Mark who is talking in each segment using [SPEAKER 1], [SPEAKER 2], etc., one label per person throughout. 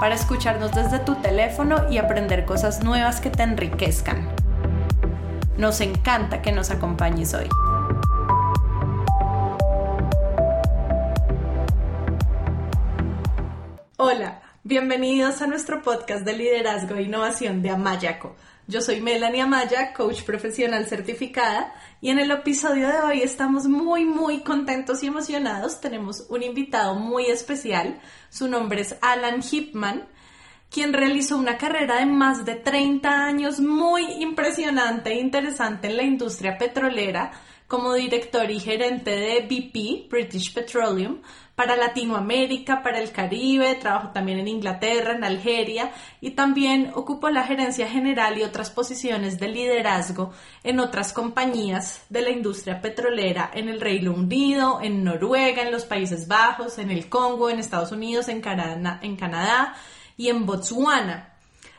[SPEAKER 1] para escucharnos desde tu teléfono y aprender cosas nuevas que te enriquezcan. Nos encanta que nos acompañes hoy. Bienvenidos a nuestro podcast de liderazgo e innovación de Amayaco. Yo soy Melanie Amaya, coach profesional certificada, y en el episodio de hoy estamos muy, muy contentos y emocionados. Tenemos un invitado muy especial. Su nombre es Alan Hipman, quien realizó una carrera de más de 30 años muy impresionante e interesante en la industria petrolera como director y gerente de BP, British Petroleum, para Latinoamérica, para el Caribe, trabajó también en Inglaterra, en Algeria y también ocupó la gerencia general y otras posiciones de liderazgo en otras compañías de la industria petrolera en el Reino Unido, en Noruega, en los Países Bajos, en el Congo, en Estados Unidos, en Canadá y en Botswana.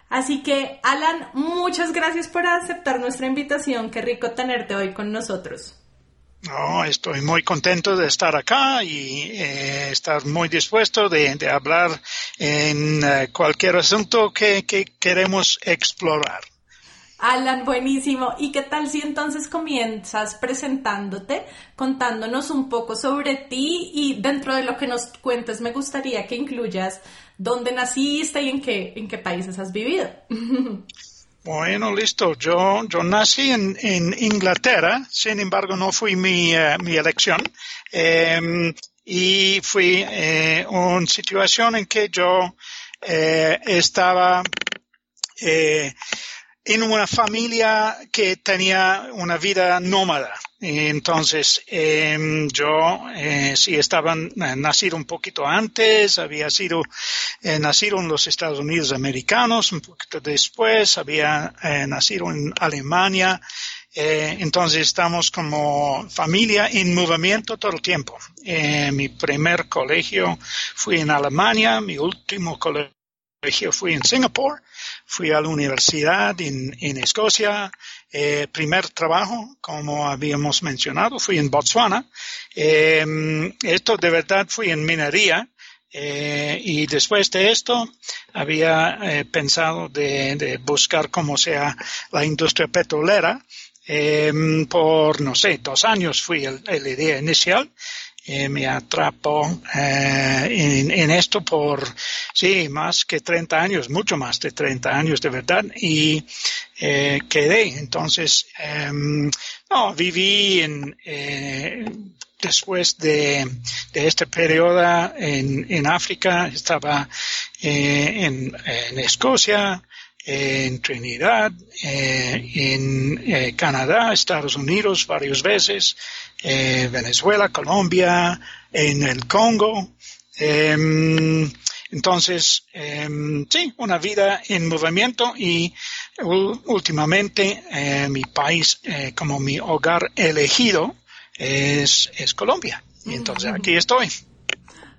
[SPEAKER 1] Así que, Alan, muchas gracias por aceptar nuestra invitación. Qué rico tenerte hoy con nosotros.
[SPEAKER 2] No, estoy muy contento de estar acá y eh, estar muy dispuesto de, hablar en eh, cualquier asunto que, queremos explorar.
[SPEAKER 1] Alan, buenísimo. ¿Y qué tal si entonces comienzas presentándote, contándonos un poco sobre ti y dentro de lo que nos cuentes me gustaría que incluyas dónde naciste y en qué, en qué países has vivido?
[SPEAKER 2] Bueno, listo. Yo, yo nací en, en Inglaterra, sin embargo no fui mi, eh, mi elección. Em, y fui eh, una situación en que yo eh, estaba eh, en una familia que tenía una vida nómada. Entonces, eh, yo eh, sí estaba eh, nacido un poquito antes, había sido eh, nacido en los Estados Unidos americanos, un poquito después, había eh, nacido en Alemania. Entonces estamos como familia en movimiento todo el tiempo. mi primer colegio fui en Alemania, mi último colegio fui en Singapur fui a la universidad en, Escocia. Eh, primer trabajo, como habíamos mencionado, fui en Botswana. Eh, esto de verdad fui en minería. Eh, y después de esto había eh, pensado de, buscar cómo sea la industria petrolera. Eh, por, no sé, dos años fui el, el idea inicial eh, me atrapó eh, en, esto por, sí, más que 30 años, mucho más de 30 años de verdad, y eh, quedé. Entonces, em, no, viví en, eh, después de, de, este periodo en, África, estaba en, Escocia, en Trinidad, en Canadá, Estados Unidos varias veces, eh, Venezuela, Colombia, en el Congo. Em, entonces, em, sí, una vida en movimiento y últimamente mi país como mi hogar elegido es, es Colombia. Y entonces aquí estoy.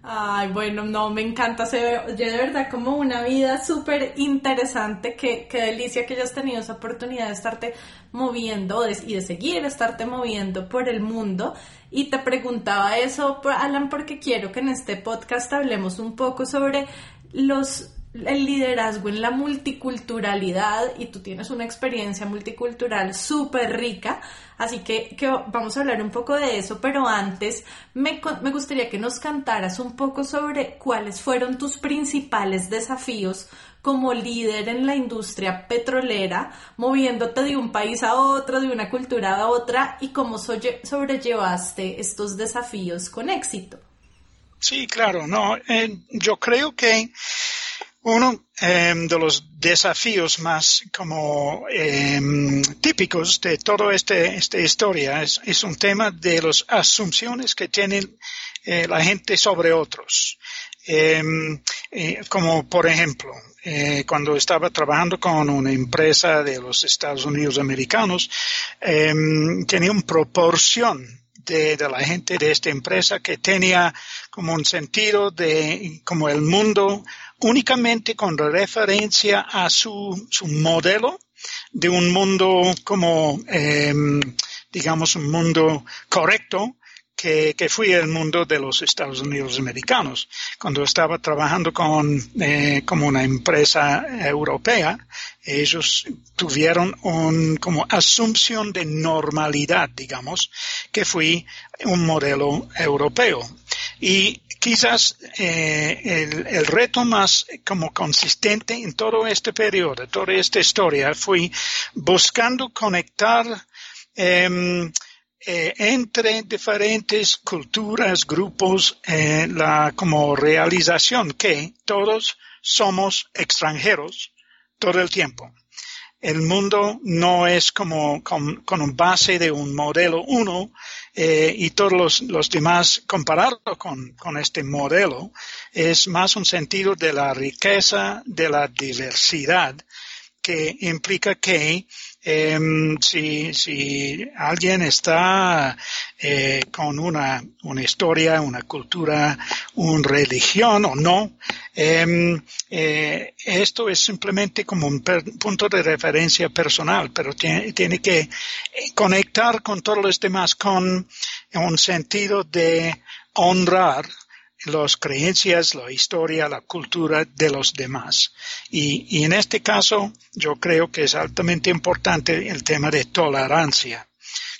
[SPEAKER 1] Ay, bueno, no, me encanta. Se ve de verdad como una vida súper interesante. Qué, qué delicia que hayas tenido esa oportunidad de estarte moviendo y de seguir estarte moviendo por el mundo. Y te preguntaba eso, Alan, porque quiero que en este podcast hablemos un poco sobre los el liderazgo en la multiculturalidad y tú tienes una experiencia multicultural súper rica, así que, vamos a hablar un poco de eso, pero antes me, me gustaría que nos cantaras un poco sobre cuáles fueron tus principales desafíos como líder en la industria petrolera, moviéndote de un país a otro, de una cultura a otra y cómo sobrellevaste estos desafíos con éxito.
[SPEAKER 2] Sí, claro, no, eh, yo creo que uno eh, de los desafíos más como eh, típicos de toda este, esta historia es, un tema de las asunciones que tienen eh, la gente sobre otros. eh, como por ejemplo, eh, cuando estaba trabajando con una empresa de los Estados Unidos americanos, em, tenía una proporción de, la gente de esta empresa que tenía como un sentido de como el mundo únicamente con referencia a su, su modelo de un mundo como, eh, digamos, un mundo correcto que, que, fui el mundo de los Estados Unidos americanos. Cuando estaba trabajando con eh, como una empresa europea, ellos tuvieron un como asunción de normalidad, digamos, que fui un modelo europeo. Y quizás eh, el, el, reto más como consistente en todo este periodo, toda esta historia, fue buscando conectar eh, eh, entre diferentes culturas, grupos, eh, la como realización que todos somos extranjeros todo el tiempo. El mundo no es como con, con base de un modelo uno eh, y todos los, los demás comparado con, con, este modelo es más un sentido de la riqueza, de la diversidad, que implica que eh, si, alguien está eh, con una, una, historia, una cultura, una religión o no, eh, eh, esto es simplemente como un punto de referencia personal, pero tiene, tiene, que conectar con todos los demás con un sentido de honrar las creencias, la historia, la cultura de los demás. Y, y, en este caso, yo creo que es altamente importante el tema de tolerancia.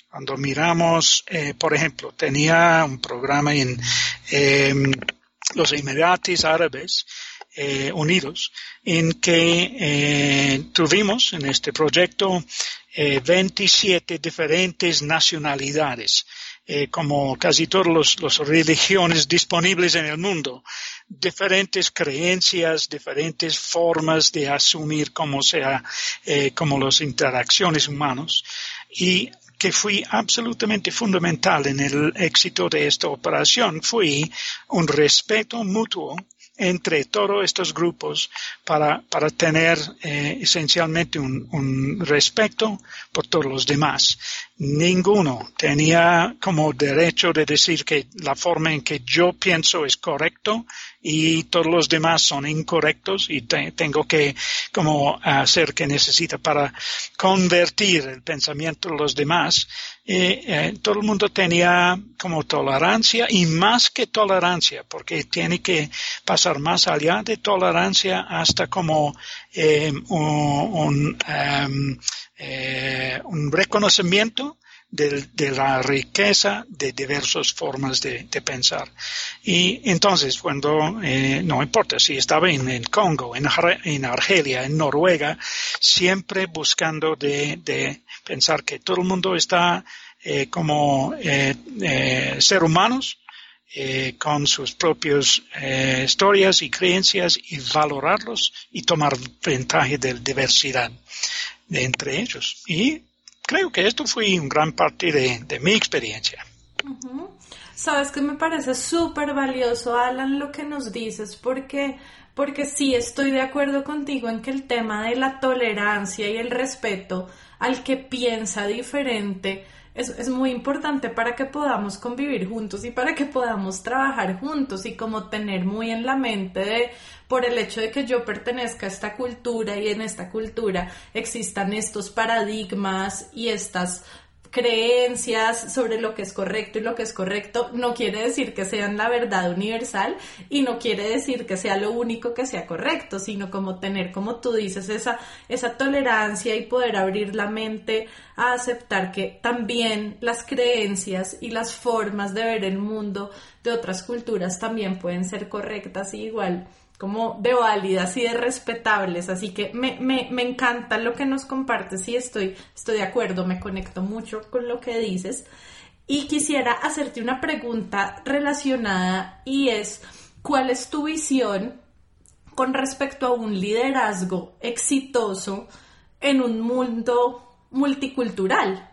[SPEAKER 2] Cuando miramos, eh, por ejemplo, tenía un programa en eh, los Emiratos Árabes eh, Unidos en que eh, tuvimos en este proyecto 27 diferentes nacionalidades eh, como casi todas las religiones disponibles en el mundo, diferentes creencias, diferentes formas de asumir cómo sea, eh, como las interacciones humanas y que fue absolutamente fundamental en el éxito de esta operación fue un respeto mutuo entre todos estos grupos para, para tener eh, esencialmente un, respeto por todos los demás. Ninguno tenía como derecho de decir que la forma en que yo pienso es correcto y todos los demás son incorrectos y te, tengo que como hacer que necesita para convertir el pensamiento de los demás. Eh, eh, todo el mundo tenía como tolerancia y más que tolerancia, porque tiene que pasar más allá de tolerancia hasta como eh, un, um, un reconocimiento de, de, la riqueza de diversas formas de, de pensar. Y entonces, cuando, eh, no importa si estaba en el Congo, en, en Argelia, en Noruega, siempre buscando de, de, pensar que todo el mundo está eh, como eh, eh ser humanos, eh, con sus propias eh, historias y creencias y valorarlos y tomar ventaja de la diversidad de entre ellos. Y creo que esto fue un gran parte de, de mi experiencia.
[SPEAKER 1] Sabes que me parece súper valioso, Alan, lo que nos dices, porque, porque sí estoy de acuerdo contigo en que el tema de la tolerancia y el respeto al que piensa diferente es, es, muy importante para que podamos convivir juntos y para que podamos trabajar juntos y como tener muy en la mente de por el hecho de que yo pertenezca a esta cultura y en esta cultura existan estos paradigmas y estas creencias sobre lo que es correcto y lo que es correcto no quiere decir que sean la verdad universal y no quiere decir que sea lo único que sea correcto, sino como tener, como tú dices, esa, esa tolerancia y poder abrir la mente a aceptar que también las creencias y las formas de ver el mundo de otras culturas también pueden ser correctas y igual como de válidas y de respetables. Así que me, me, me, encanta lo que nos compartes y estoy, estoy de acuerdo, me conecto mucho con lo que dices. Y quisiera hacerte una pregunta relacionada y es, ¿cuál es tu visión con respecto a un liderazgo exitoso en un mundo multicultural?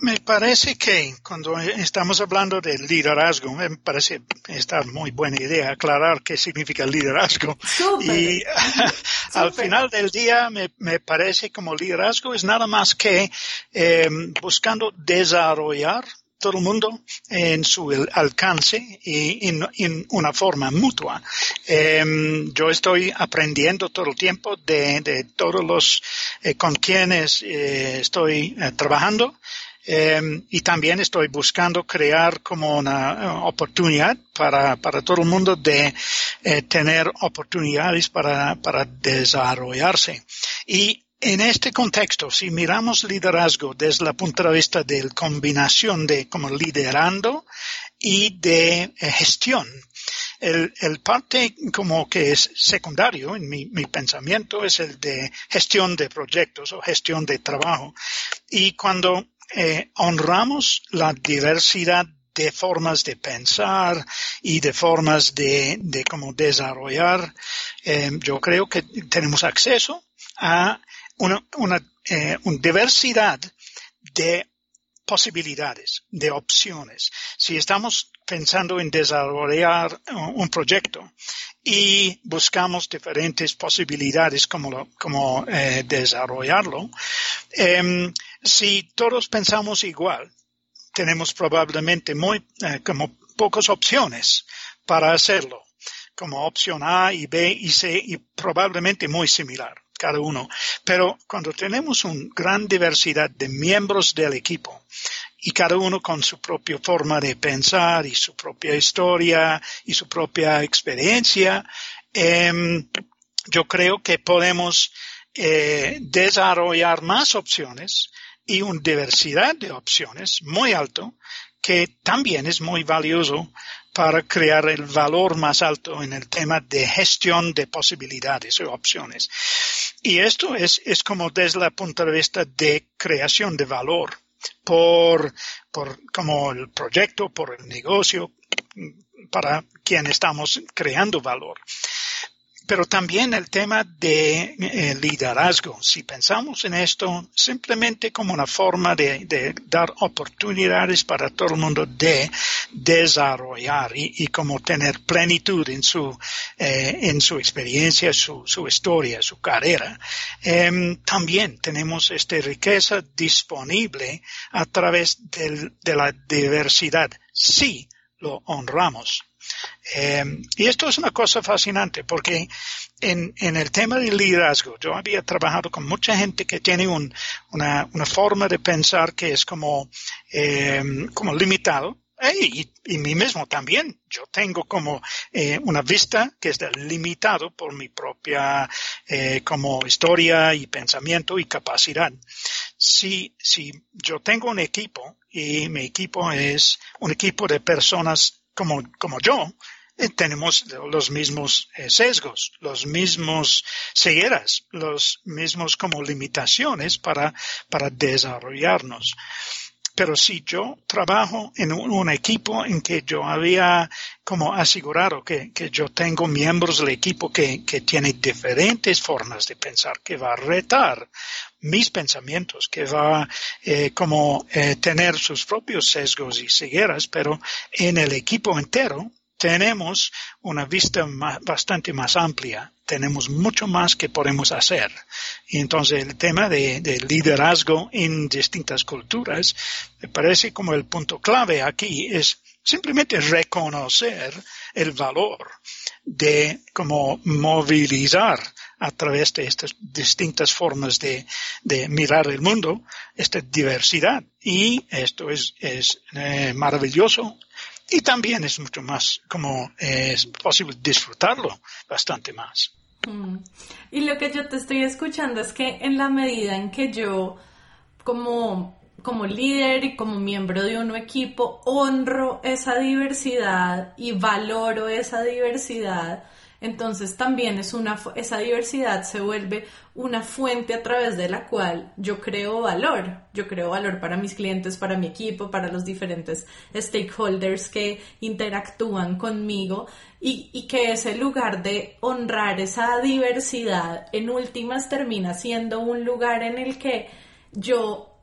[SPEAKER 2] Me parece que cuando estamos hablando de liderazgo, me parece esta muy buena idea aclarar qué significa liderazgo. Y al final del día me, me, parece como liderazgo es nada más que eh, buscando desarrollar todo el mundo en su alcance y en, una forma mutua. Em, yo estoy aprendiendo todo el tiempo de, todos los eh, con quienes eh, estoy eh, trabajando. Em, y también estoy buscando crear como una oportunidad para, para todo el mundo de tener oportunidades para, para desarrollarse. Y en este contexto, si miramos liderazgo desde el punto de vista de la combinación de como liderando y de eh, gestión, el, el, parte como que es secundario en mi, mi, pensamiento es el de gestión de proyectos o gestión de trabajo. Y cuando eh, honramos la diversidad de formas de pensar y de formas de, de cómo desarrollar, eh, yo creo que tenemos acceso a una, una, eh, una diversidad de posibilidades, de opciones. Si estamos pensando en desarrollar un proyecto y buscamos diferentes posibilidades como, como eh, desarrollarlo, eh, si todos pensamos igual, tenemos probablemente muy, eh, como pocas opciones para hacerlo, como opción A y B y C y probablemente muy similar cada uno. Pero cuando tenemos una gran diversidad de miembros del equipo y cada uno con su propia forma de pensar y su propia historia y su propia experiencia, em, yo creo que podemos eh, desarrollar más opciones y una diversidad de opciones muy alto que también es muy valioso para crear el valor más alto en el tema de gestión de posibilidades o opciones. Y esto es, es como desde el punto de vista de creación de valor por, por como el proyecto, por el negocio, para quien estamos creando valor pero también el tema de eh, liderazgo. Si pensamos en esto simplemente como una forma de, dar oportunidades para todo el mundo de desarrollar y, como tener plenitud en su, eh, en su experiencia, su, su historia, su carrera, em, también tenemos esta riqueza disponible a través de la diversidad si lo honramos. Eh, y esto es una cosa fascinante porque en, en, el tema del liderazgo, yo había trabajado con mucha gente que tiene un, una, una, forma de pensar que es como, eh, como limitado. y, y, mí mismo también. Yo tengo como eh, una vista que es limitado por mi propia eh, como historia y pensamiento y capacidad. Si, si yo tengo un equipo y mi equipo es un equipo de personas como, como yo, eh, tenemos los mismos eh, sesgos, los mismos cegueras, los mismos como limitaciones para, para desarrollarnos. Pero si yo trabajo en un, equipo en que yo había como asegurado que, que yo tengo miembros del equipo que, que diferentes formas de pensar, que va a retar mis pensamientos, que va eh, como eh, tener sus propios sesgos y cegueras, pero en el equipo entero tenemos una vista bastante más amplia, tenemos mucho más que podemos hacer. Y entonces el tema de, liderazgo en distintas culturas me parece como el punto clave aquí es simplemente reconocer el valor de como movilizar a través de estas distintas formas de, mirar el mundo, esta diversidad. Y esto es, es eh, maravilloso y también es mucho más como es posible disfrutarlo bastante más.
[SPEAKER 1] Mm. Y lo que yo te estoy escuchando es que en la medida en que yo como, como líder y como miembro de un equipo honro esa diversidad y valoro esa diversidad, entonces también es una, esa diversidad se vuelve una fuente a través de la cual yo creo valor. Yo creo valor para mis clientes, para mi equipo, para los diferentes stakeholders que interactúan conmigo y, y que ese lugar de honrar esa diversidad en últimas termina siendo un lugar en el que yo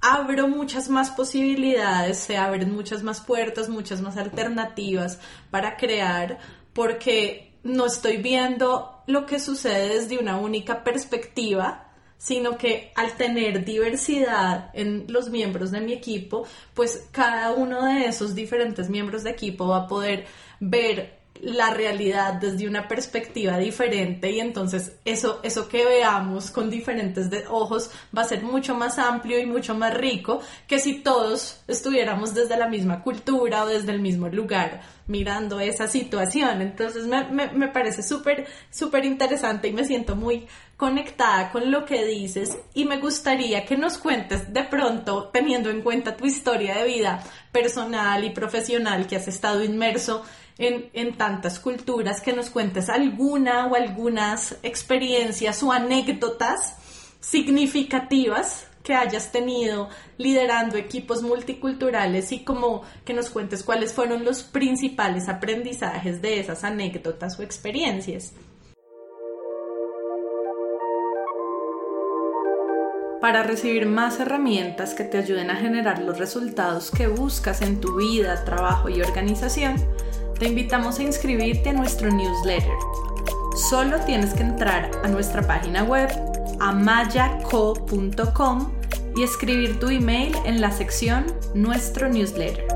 [SPEAKER 1] abro muchas más posibilidades, se abren muchas más puertas, muchas más alternativas para crear, porque no estoy viendo lo que sucede desde una única perspectiva, sino que al tener diversidad en los miembros de mi equipo, pues cada uno de esos diferentes miembros de equipo va a poder ver la realidad desde una perspectiva diferente y entonces eso, eso que veamos con diferentes ojos va a ser mucho más amplio y mucho más rico que si todos estuviéramos desde la misma cultura o desde el mismo lugar mirando esa situación. Entonces me, me parece súper, súper interesante y me siento muy conectada con lo que dices y me gustaría que nos cuentes de pronto, teniendo en cuenta tu historia de vida personal y profesional que has estado inmerso en, tantas culturas, que nos cuentes alguna o algunas experiencias o anécdotas significativas que hayas tenido liderando equipos multiculturales y como que nos cuentes cuáles fueron los principales aprendizajes de esas anécdotas o experiencias. Para recibir más herramientas que te ayuden a generar los resultados que buscas en tu vida, trabajo y organización, te invitamos a inscribirte a nuestro newsletter. Solo tienes que entrar a nuestra página web amayaco.com y escribir tu email en la sección Nuestro newsletter.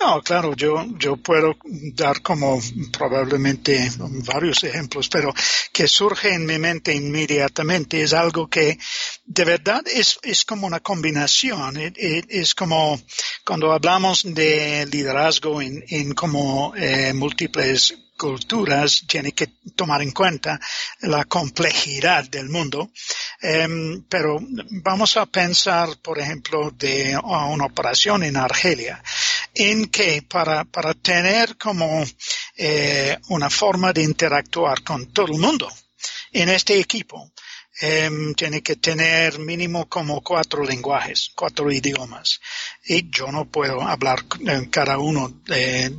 [SPEAKER 2] No, claro, yo, yo puedo dar como probablemente varios ejemplos, pero que surge en mi mente inmediatamente es algo que de verdad es, es como una combinación, es, como cuando hablamos de liderazgo en, en como eh, múltiples culturas tiene que tomar en cuenta la complejidad del mundo. Em, pero vamos a pensar, por ejemplo, de una operación en Argelia, en que para, para tener como eh, una forma de interactuar con todo el mundo en este equipo, Em, tiene que tener mínimo como cuatro lenguajes, cuatro idiomas. Y yo no puedo hablar cada uno de,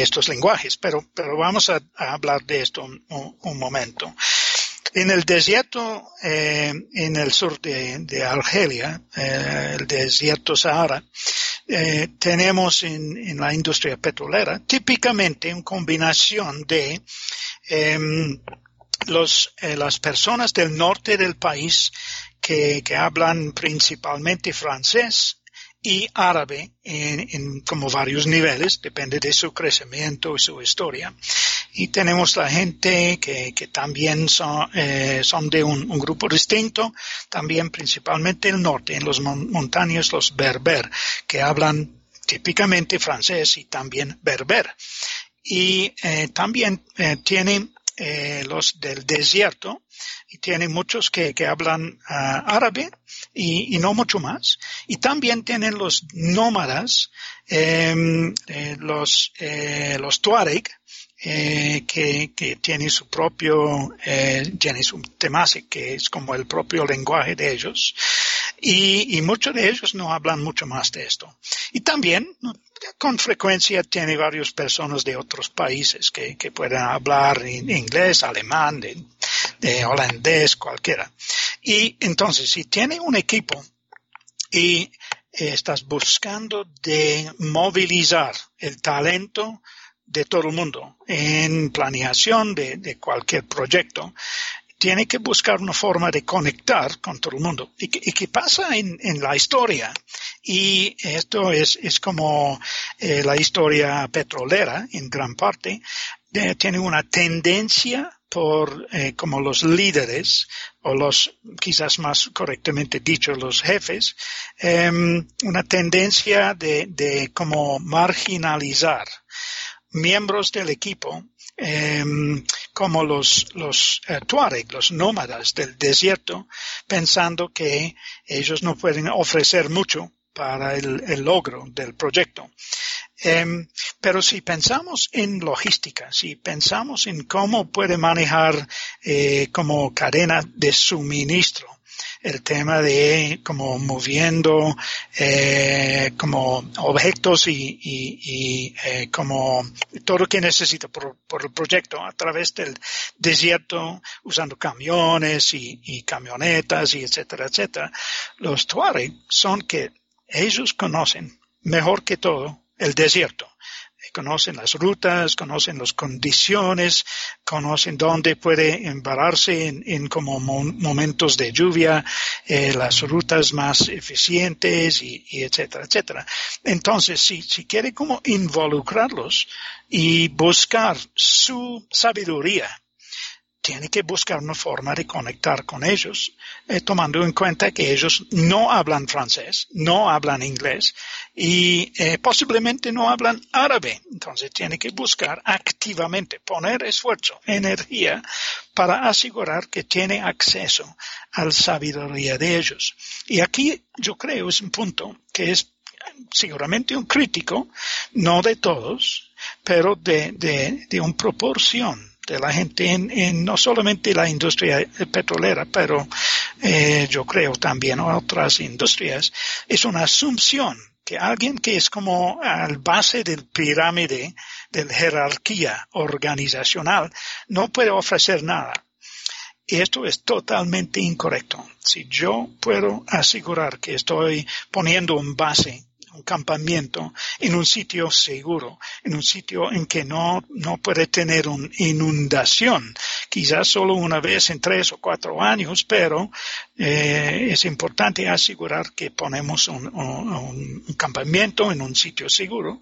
[SPEAKER 2] estos lenguajes, pero, pero vamos a, hablar de esto un, momento. En el desierto, eh, en el sur de, Argelia, eh, el desierto Sahara, eh, tenemos en, la industria petrolera típicamente una combinación de em, los, las personas del norte del país que hablan principalmente francés y árabe en, en, como varios niveles, depende de su crecimiento y su historia. Y tenemos la gente que, que también son, eh, son de un, un, grupo distinto, también principalmente el norte, en los montañas los berber, que hablan típicamente francés y también berber. Y eh, también eh, tienen eh, los del desierto y tienen muchos que, que hablan ah, árabe y, y, no mucho más. Y también tienen los nómadas, em, eh, los, eh, los tuareg, eh, que, que tiene su propio, eh, tiene su temase, que es como el propio lenguaje de ellos. Y, y muchos de ellos no hablan mucho más de esto. Y también, con frecuencia tiene varias personas de otros países que, que pueden hablar en inglés, alemán, de, de, holandés, cualquiera. Y entonces, si tiene un equipo y estás buscando de movilizar el talento de todo el mundo en planeación de, de cualquier proyecto, tiene que buscar una forma de conectar con todo el mundo. ¿Y, qué pasa en, la historia? Y esto es, es como eh, la historia petrolera en gran parte, tiene una tendencia por eh, como los líderes o los quizás más correctamente dicho los jefes em, una tendencia de, de como marginalizar miembros del equipo Em, como los, los eh, Tuareg, los nómadas del desierto, pensando que ellos no pueden ofrecer mucho para el, el logro del proyecto. Em, pero si pensamos en logística, si pensamos en cómo puede manejar eh, como cadena de suministro el tema de como moviendo eh, como objetos y, eh, como todo lo que necesita por, por, el proyecto a través del desierto usando camiones y, y camionetas y etcétera, etcétera. Los Tuareg son que ellos conocen mejor que todo el desierto conocen las rutas, conocen las condiciones, conocen dónde puede embararse en, como momentos de lluvia, eh, las rutas más eficientes y, y, etcétera, etcétera. Entonces, si, si quiere como involucrarlos y buscar su sabiduría tiene que buscar una forma de conectar con ellos, eh, tomando en cuenta que ellos no hablan francés, no hablan inglés y eh, posiblemente no hablan árabe. Entonces tiene que buscar activamente, poner esfuerzo, energía para asegurar que tiene acceso a la sabiduría de ellos. Y aquí yo creo es un punto que es seguramente un crítico, no de todos, pero de, de, de una proporción de la gente en, no solamente la industria petrolera, pero eh, yo creo también otras industrias, es una asunción que alguien que es como al base del pirámide de la jerarquía organizacional no puede ofrecer nada. Esto es totalmente incorrecto. Si yo puedo asegurar que estoy poniendo un base un campamento en un sitio seguro, en un sitio en que no, no puede tener una inundación, quizás solo una vez en tres o cuatro años, pero eh, es importante asegurar que ponemos un, campamento en un sitio seguro.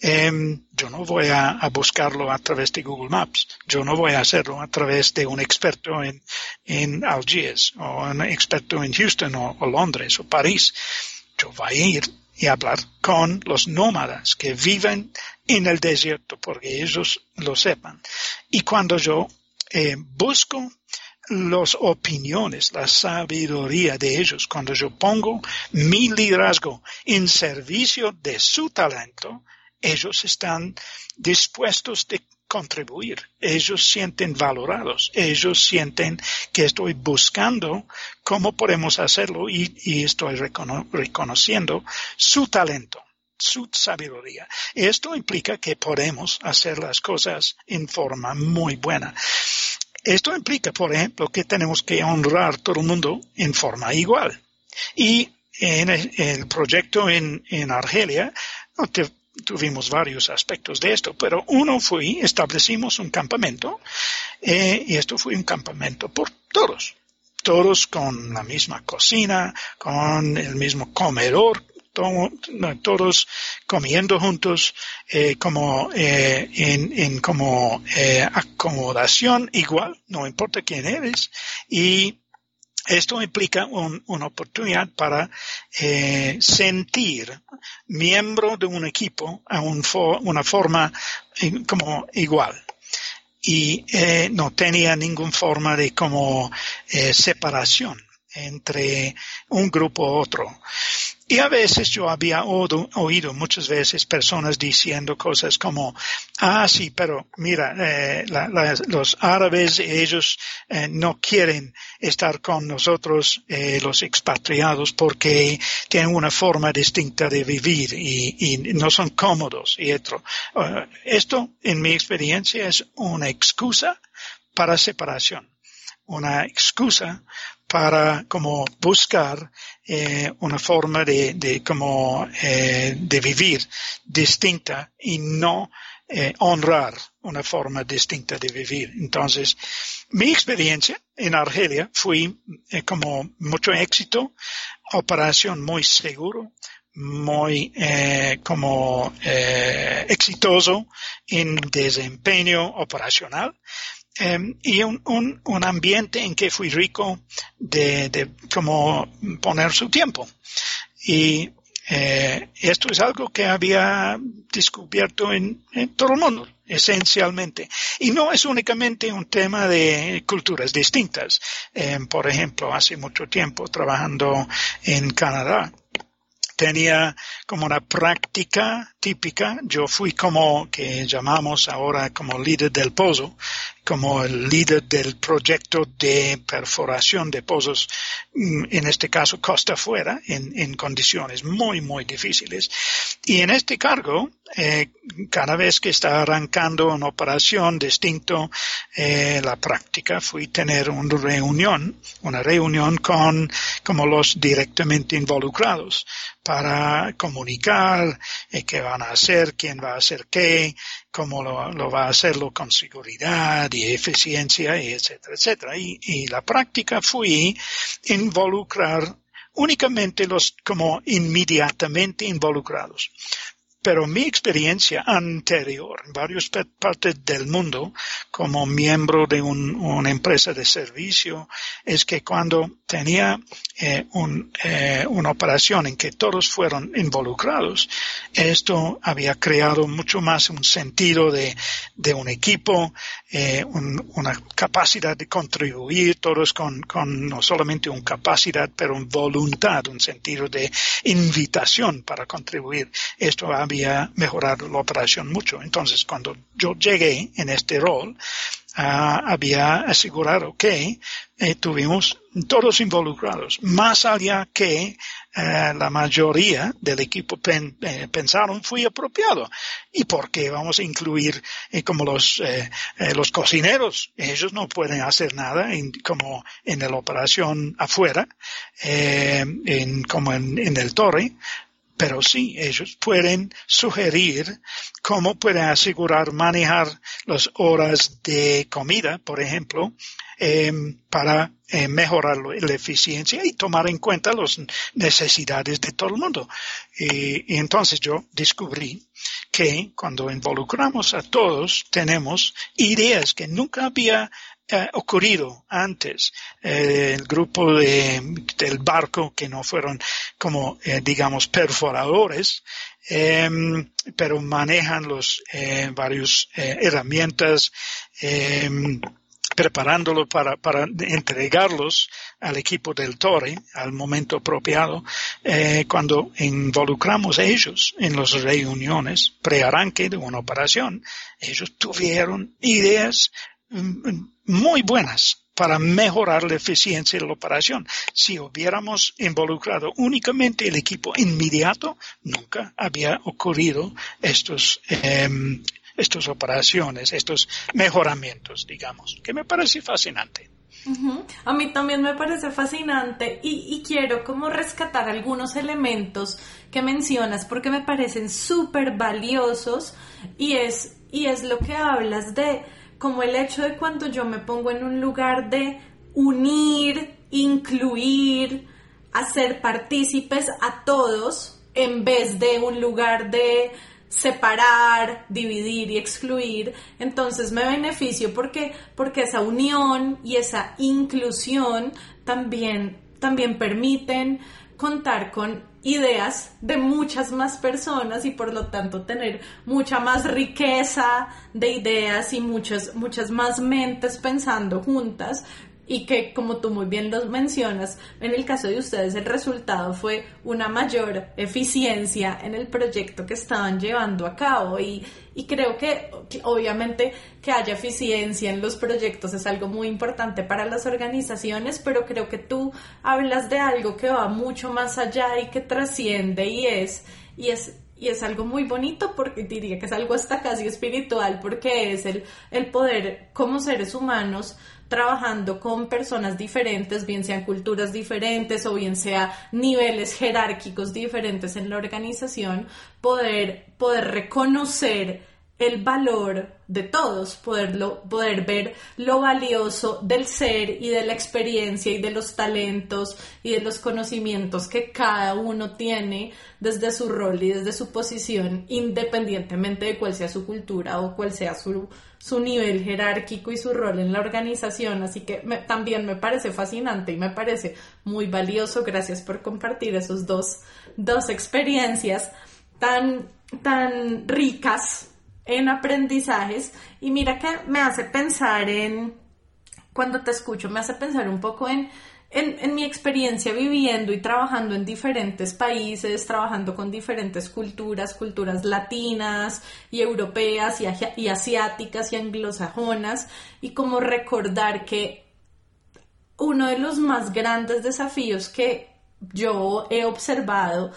[SPEAKER 2] Em, yo no voy a, buscarlo a través de Google Maps, yo no voy a hacerlo a través de un experto en, en Algiers o un experto en Houston o, o Londres o París. Yo voy a ir y hablar con los nómadas que viven en el desierto, porque ellos lo sepan. Y cuando yo eh, busco las opiniones, la sabiduría de ellos, cuando yo pongo mi liderazgo en servicio de su talento, ellos están dispuestos de contribuir. Ellos sienten valorados. Ellos sienten que estoy buscando cómo podemos hacerlo y, estoy reconociendo su talento su sabiduría. Esto implica que podemos hacer las cosas en forma muy buena. Esto implica, por ejemplo, que tenemos que honrar todo el mundo en forma igual. Y en el, proyecto en, en Argelia, tuvimos varios aspectos de esto, pero uno fue, establecimos un campamento, eh, y esto fue un campamento por todos, todos con la misma cocina, con el mismo comedor, todos comiendo juntos, eh, como eh, en, en, como acomodación igual, no importa quién eres, y esto implica una oportunidad para eh, sentir miembro de un equipo a una forma eh, como igual y eh, no tenía ninguna forma de como separación entre un grupo u otro. Y a veces yo había oído, muchas veces personas diciendo cosas como, ah, sí, pero mira, eh, los árabes, ellos eh, no quieren estar con nosotros, eh, los expatriados, porque tienen una forma distinta de vivir y, no son cómodos y otro. esto, en mi experiencia, es una excusa para separación una excusa para como buscar eh, una forma de, de como eh, de vivir distinta y no eh, honrar una forma distinta de vivir. Entonces, mi experiencia en Argelia fue eh, como mucho éxito, operación muy seguro, muy eh, como eh, exitoso en desempeño operacional Em, y un, un, ambiente en que fui rico de, de como poner su tiempo. Y eh, esto es algo que había descubierto en, todo el mundo, esencialmente. Y no es únicamente un tema de culturas distintas. Eh, por ejemplo, hace mucho tiempo trabajando en Canadá, tenía como una práctica típica. Yo fui como que llamamos ahora como líder del pozo, como el líder del proyecto de perforación de pozos, mm, en este caso costa afuera, en, condiciones muy, muy difíciles. Y en este cargo, eh, cada vez que estaba arrancando una operación distinto, eh, la práctica fui tener una reunión, una reunión con como los directamente involucrados para comunicar eh, qué van a hacer, quién va a hacer qué, cómo lo, va a hacerlo con seguridad y eficiencia, etcétera, etcétera. Y, y la práctica fue involucrar únicamente los como inmediatamente involucrados. Pero mi experiencia anterior en varias partes del mundo como miembro de una empresa de servicio es que cuando tenía eh, eh, una operación en que todos fueron involucrados, esto había creado mucho más un sentido de, un equipo, eh, una capacidad de contribuir, todos con, con no solamente una capacidad, pero una voluntad, un sentido de invitación para contribuir. Esto había había mejorado la operación mucho. Entonces, cuando yo llegué en este rol, ah, había asegurado que eh, tuvimos todos involucrados, más allá que eh, la mayoría del equipo eh, pensaron fue apropiado. ¿Y por qué vamos a incluir como los, los cocineros? Ellos no pueden hacer nada como en la operación afuera, como en el torre, pero sí, ellos pueden sugerir cómo pueden asegurar manejar las horas de comida, por ejemplo, em, para eh, mejorar la eficiencia y tomar en cuenta las necesidades de todo el mundo. y entonces yo descubrí que cuando involucramos a todos tenemos ideas que nunca había eh, ocurrido antes. Eh, el grupo de, del barco que no fueron como, eh, digamos, perforadores, em, pero manejan los varios herramientas em, preparándolo para, para entregarlos al equipo del Torre al momento apropiado, cuando involucramos ellos en las reuniones pre-arranque de una operación, ellos tuvieron ideas muy buenas para mejorar la eficiencia de la operación. Si hubiéramos involucrado únicamente el equipo inmediato, nunca había ocurrido estos, eh, estas operaciones, estos mejoramientos, digamos, que me parece fascinante.
[SPEAKER 1] A mí también me parece fascinante y, y, quiero como rescatar algunos elementos que mencionas porque me parecen súper valiosos y es, y es lo que hablas de como el hecho de cuando yo me pongo en un lugar de unir, incluir, hacer partícipes a todos en vez de un lugar de separar, dividir y excluir, entonces me beneficio. Porque porque esa unión y esa inclusión también también permiten contar con ideas de muchas más personas y por lo tanto tener mucha más riqueza de ideas y muchas, muchas más mentes pensando juntas y que como tú muy bien lo mencionas, en el caso de ustedes el resultado fue una mayor eficiencia en el proyecto que estaban llevando a cabo. Y, y creo que, obviamente que haya eficiencia en los proyectos es algo muy importante para las organizaciones, pero creo que tú hablas de algo que va mucho más allá y que trasciende y es, y es y es algo muy bonito porque diría que es algo hasta casi espiritual porque es el, el poder como seres humanos trabajando con personas diferentes, bien sean culturas diferentes o bien sea niveles jerárquicos diferentes en la organización, poder, poder reconocer el valor de todos, poderlo, poder ver lo valioso del ser y de la experiencia y de los talentos y de los conocimientos que cada uno tiene desde su rol y desde su posición, independientemente de cuál sea su cultura o cuál sea su, su nivel jerárquico y su rol en la organización. Así que también me parece fascinante y me parece muy valioso. Gracias por compartir esos dos, dos experiencias tan, tan ricas en aprendizajes. Y mira que me hace pensar en, cuando te escucho, me hace pensar un poco en, en, mi experiencia viviendo y trabajando en diferentes países, trabajando con diferentes culturas, culturas latinas y europeas y, y asiáticas y anglosajonas, y como recordar que uno de los más grandes desafíos que yo he observado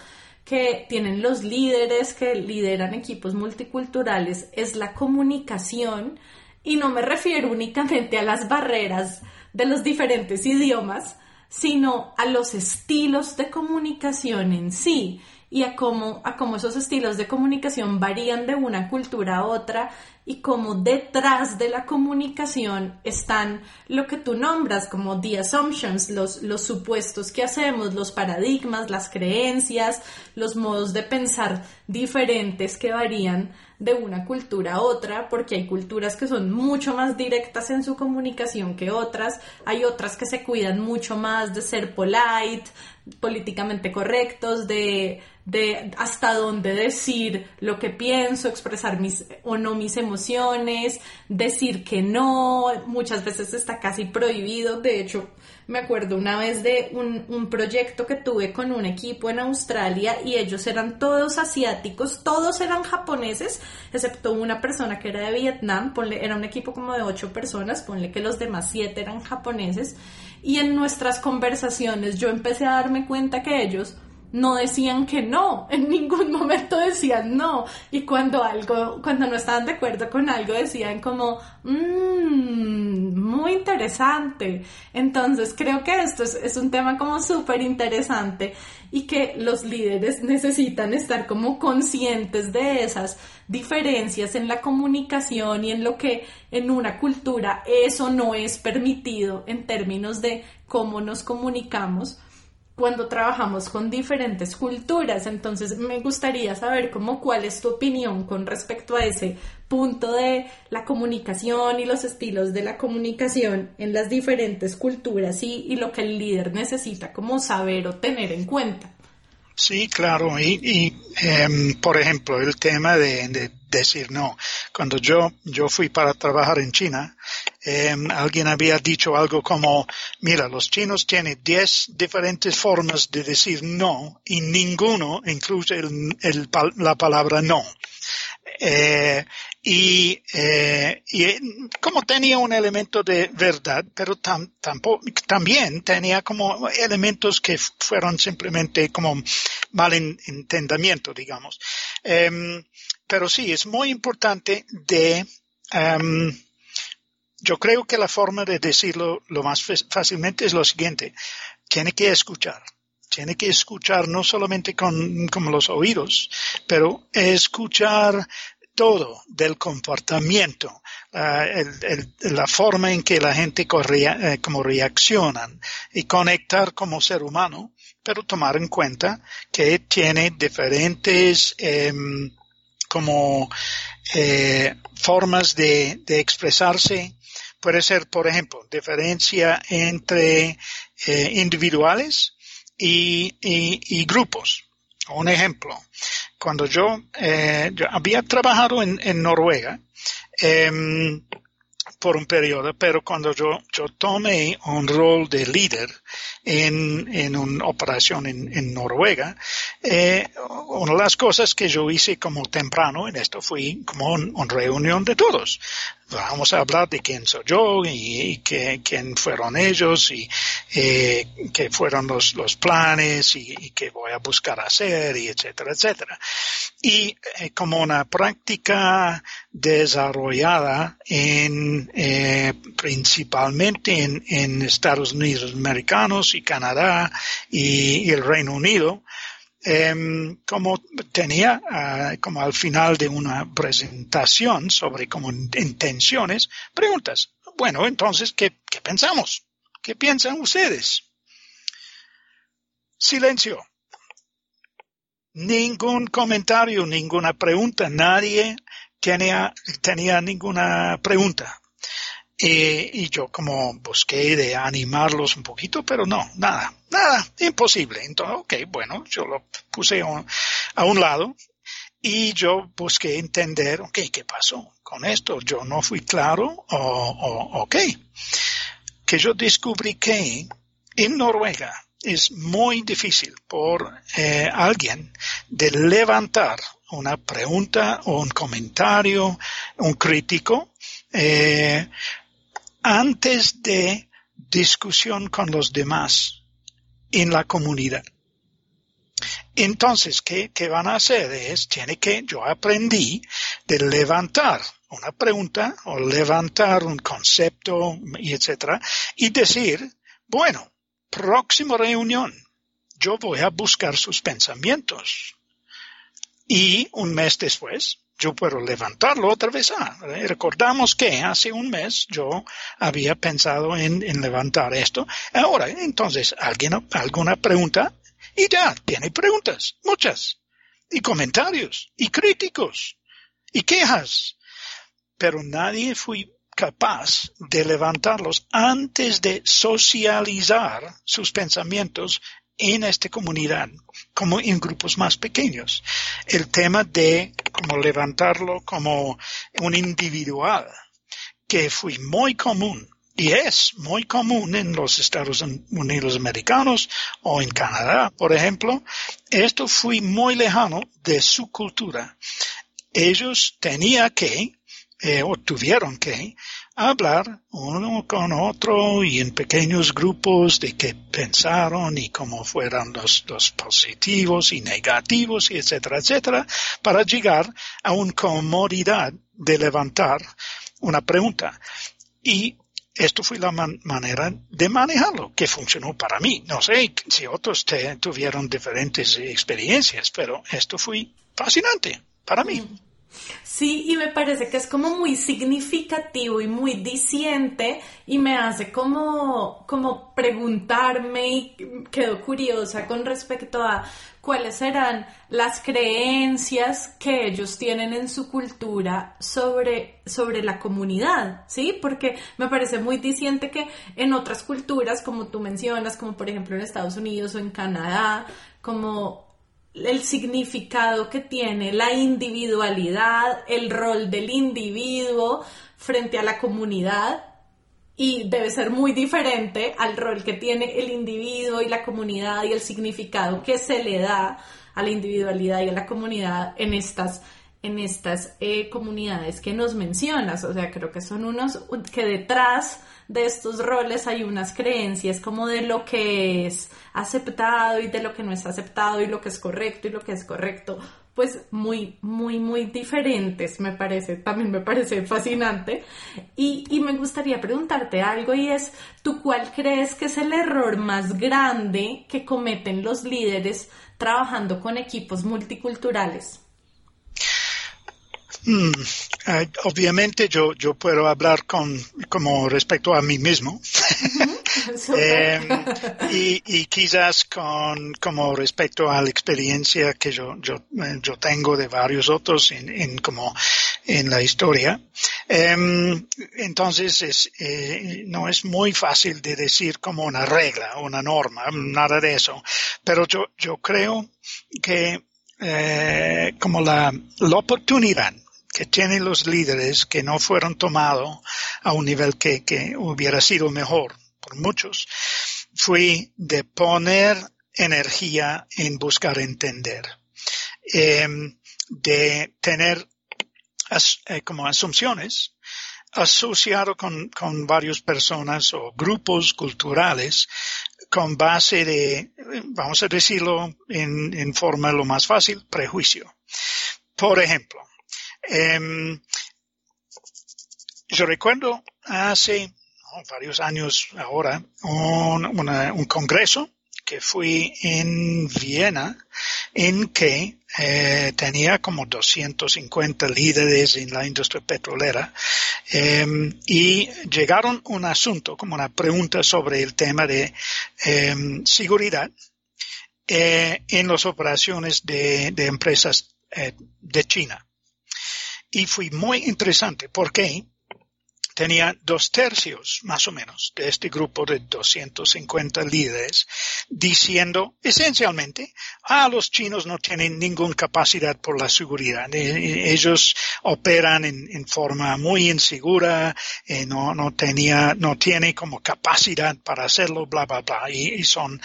[SPEAKER 1] que tienen los líderes que lideran equipos multiculturales es la comunicación y no me refiero únicamente a las barreras de los diferentes idiomas, sino a los estilos de comunicación en sí y a cómo, a cómo esos estilos de comunicación varían de una cultura a otra y cómo detrás de la comunicación están lo que tú nombras como the assumptions, los, los supuestos que hacemos, los paradigmas, las creencias, los modos de pensar diferentes que varían de una cultura a otra, porque hay culturas que son mucho más directas en su comunicación que otras, hay otras que se cuidan mucho más de ser polite, políticamente correctos, de, de hasta dónde decir lo que pienso, expresar mis o no mis emociones, decir que no, muchas veces está casi prohibido, de hecho me acuerdo una vez de un, proyecto que tuve con un equipo en Australia y ellos eran todos asiáticos, todos eran japoneses, excepto una persona que era de Vietnam, era un equipo como de ocho personas, ponle que los demás siete eran japoneses. Y en nuestras conversaciones yo empecé a darme cuenta que ellos no decían que no, en ningún momento decían no. Y cuando algo, cuando no estaban de acuerdo con algo, decían como, mmm, muy interesante. Entonces creo que esto es, es un tema como súper interesante y que los líderes necesitan estar como conscientes de esas diferencias en la comunicación y en lo que en una cultura eso no es permitido en términos de cómo nos comunicamos cuando trabajamos con diferentes culturas. Entonces me gustaría saber cómo cuál es tu opinión con respecto a ese punto de la comunicación y los estilos de la comunicación en las diferentes culturas y, lo que el líder necesita como saber o tener en cuenta.
[SPEAKER 2] Sí, claro. Y, em, por ejemplo, el tema de, decir no. Cuando yo, yo fui para trabajar en China, em, alguien había dicho algo como, mira, los chinos tienen 10 diferentes formas de decir no y ninguno incluye la palabra no. Eh, y, eh, y, como tenía un elemento de verdad, pero tampoco, también tenía como elementos que fueron simplemente como malentendimiento, digamos. Em, pero sí, es muy importante de, em, yo creo que la forma de decirlo lo más fácilmente es lo siguiente. Tiene que escuchar. Tiene que escuchar no solamente con, los oídos, pero escuchar todo del comportamiento, eh, la forma en que la gente corría, eh, como reaccionan y conectar como ser humano, pero tomar en cuenta que tiene diferentes em, como eh, formas de, expresarse. Puede ser, por ejemplo, diferencia entre individuales y grupos. Un ejemplo, cuando yo, eh, había trabajado en, Noruega em, por un periodo, pero cuando yo, yo tomé un rol de líder en, en una operación en, Noruega, eh, una de las cosas que yo hice como temprano en esto fue como una reunión de todos vamos a hablar de quién soy yo y, quién fueron ellos y eh, qué fueron los, los planes y, qué voy a buscar hacer y etcétera, etcétera. Y eh, como una práctica desarrollada en eh, principalmente en, en Estados Unidos americanos y Canadá y el Reino Unido, Em, como tenía, ah, como al final de una presentación sobre como intenciones, preguntas. Bueno, entonces, ¿qué, qué pensamos? ¿Qué piensan ustedes? Silencio. Ningún comentario, ninguna pregunta. Nadie tenía, tenía ninguna pregunta. Eh, y yo como busqué de animarlos un poquito, pero no, nada, nada, imposible. Entonces, ok, bueno, yo lo puse a un lado y yo busqué entender, ok, ¿qué pasó con esto? Yo no fui claro, o, o ok. Que yo descubrí que en Noruega es muy difícil por eh, alguien de levantar una pregunta o un comentario, un crítico, eh, antes de discusión con los demás en la comunidad. Entonces, ¿qué, ¿qué, van a hacer? Es, tiene que, yo aprendí de levantar una pregunta o levantar un concepto, etcétera, y decir, bueno, próxima reunión, yo voy a buscar sus pensamientos. Y un mes después, yo puedo levantarlo otra vez. Ah, recordamos que hace un mes yo había pensado en, levantar esto. Ahora, entonces, ¿alguien, alguna pregunta? Y ya, tiene preguntas, muchas. Y comentarios, y críticos, y quejas. Pero nadie fue capaz de levantarlos antes de socializar sus pensamientos en esta comunidad, como en grupos más pequeños. El tema de como levantarlo como un individual, que fue muy común y es muy común en los Estados Unidos americanos o en Canadá, por ejemplo, esto fue muy lejano de su cultura. Ellos tenían que eh, o tuvieron que hablar uno con otro y en pequeños grupos de qué pensaron y cómo fueron los, los positivos y negativos y etcétera, etcétera, para llegar a una comodidad de levantar una pregunta. Y esto fue la manera de manejarlo que funcionó para mí. No sé si otros tuvieron diferentes experiencias, pero esto fue fascinante para mí.
[SPEAKER 1] Sí, y me parece que es como muy significativo y muy diciente y me hace como, como preguntarme y quedo curiosa con respecto a cuáles serán las creencias que ellos tienen en su cultura sobre, sobre la comunidad, ¿sí? Porque me parece muy diciente que en otras culturas, como tú mencionas, como por ejemplo en Estados Unidos o en Canadá, como el significado que tiene la individualidad, el rol del individuo frente a la comunidad y debe ser muy diferente al rol que tiene el individuo y la comunidad y el significado que se le da a la individualidad y a la comunidad en estas en estas eh, comunidades que nos mencionas. O sea, creo que son unos que detrás de estos roles hay unas creencias como de lo que es aceptado y de lo que no es aceptado y lo que es correcto y lo que es correcto, pues muy, muy, muy diferentes, me parece, también me parece fascinante. Y, y me gustaría preguntarte algo y es, ¿tú cuál crees que es el error más grande que cometen los líderes trabajando con equipos multiculturales?
[SPEAKER 2] Eh, obviamente yo, yo puedo hablar con, como respecto a mí mismo. Em, y, y, quizás con, como respecto a la experiencia que yo, yo, eh, yo tengo de varios otros en, en como en la historia. Em, entonces es, eh, no es muy fácil de decir como una regla, una norma, nada de eso. Pero yo, yo creo que eh, como la, la oportunidad que tienen los líderes que no fueron tomados a un nivel que, hubiera sido mejor por muchos, fue de poner energía en buscar entender, em, de tener eh, como asunciones asociado con, con varias personas o grupos culturales con base de, vamos a decirlo en, en forma lo más fácil, prejuicio. Por ejemplo, Em, yo recuerdo hace varios años ahora un, congreso que fui en Viena en que eh, tenía como 250 líderes en la industria petrolera em, y llegaron un asunto como una pregunta sobre el tema de em, seguridad eh, en las operaciones de, empresas eh, de China. Y fue muy interesante. ¿Por qué? Tenía dos tercios, más o menos, de este grupo de 250 líderes diciendo esencialmente, ah, los chinos no tienen ninguna capacidad por la seguridad. Eh, eh, ellos operan en, forma muy insegura, eh, no, no tenía, no tiene como capacidad para hacerlo, bla, bla, bla. Y, son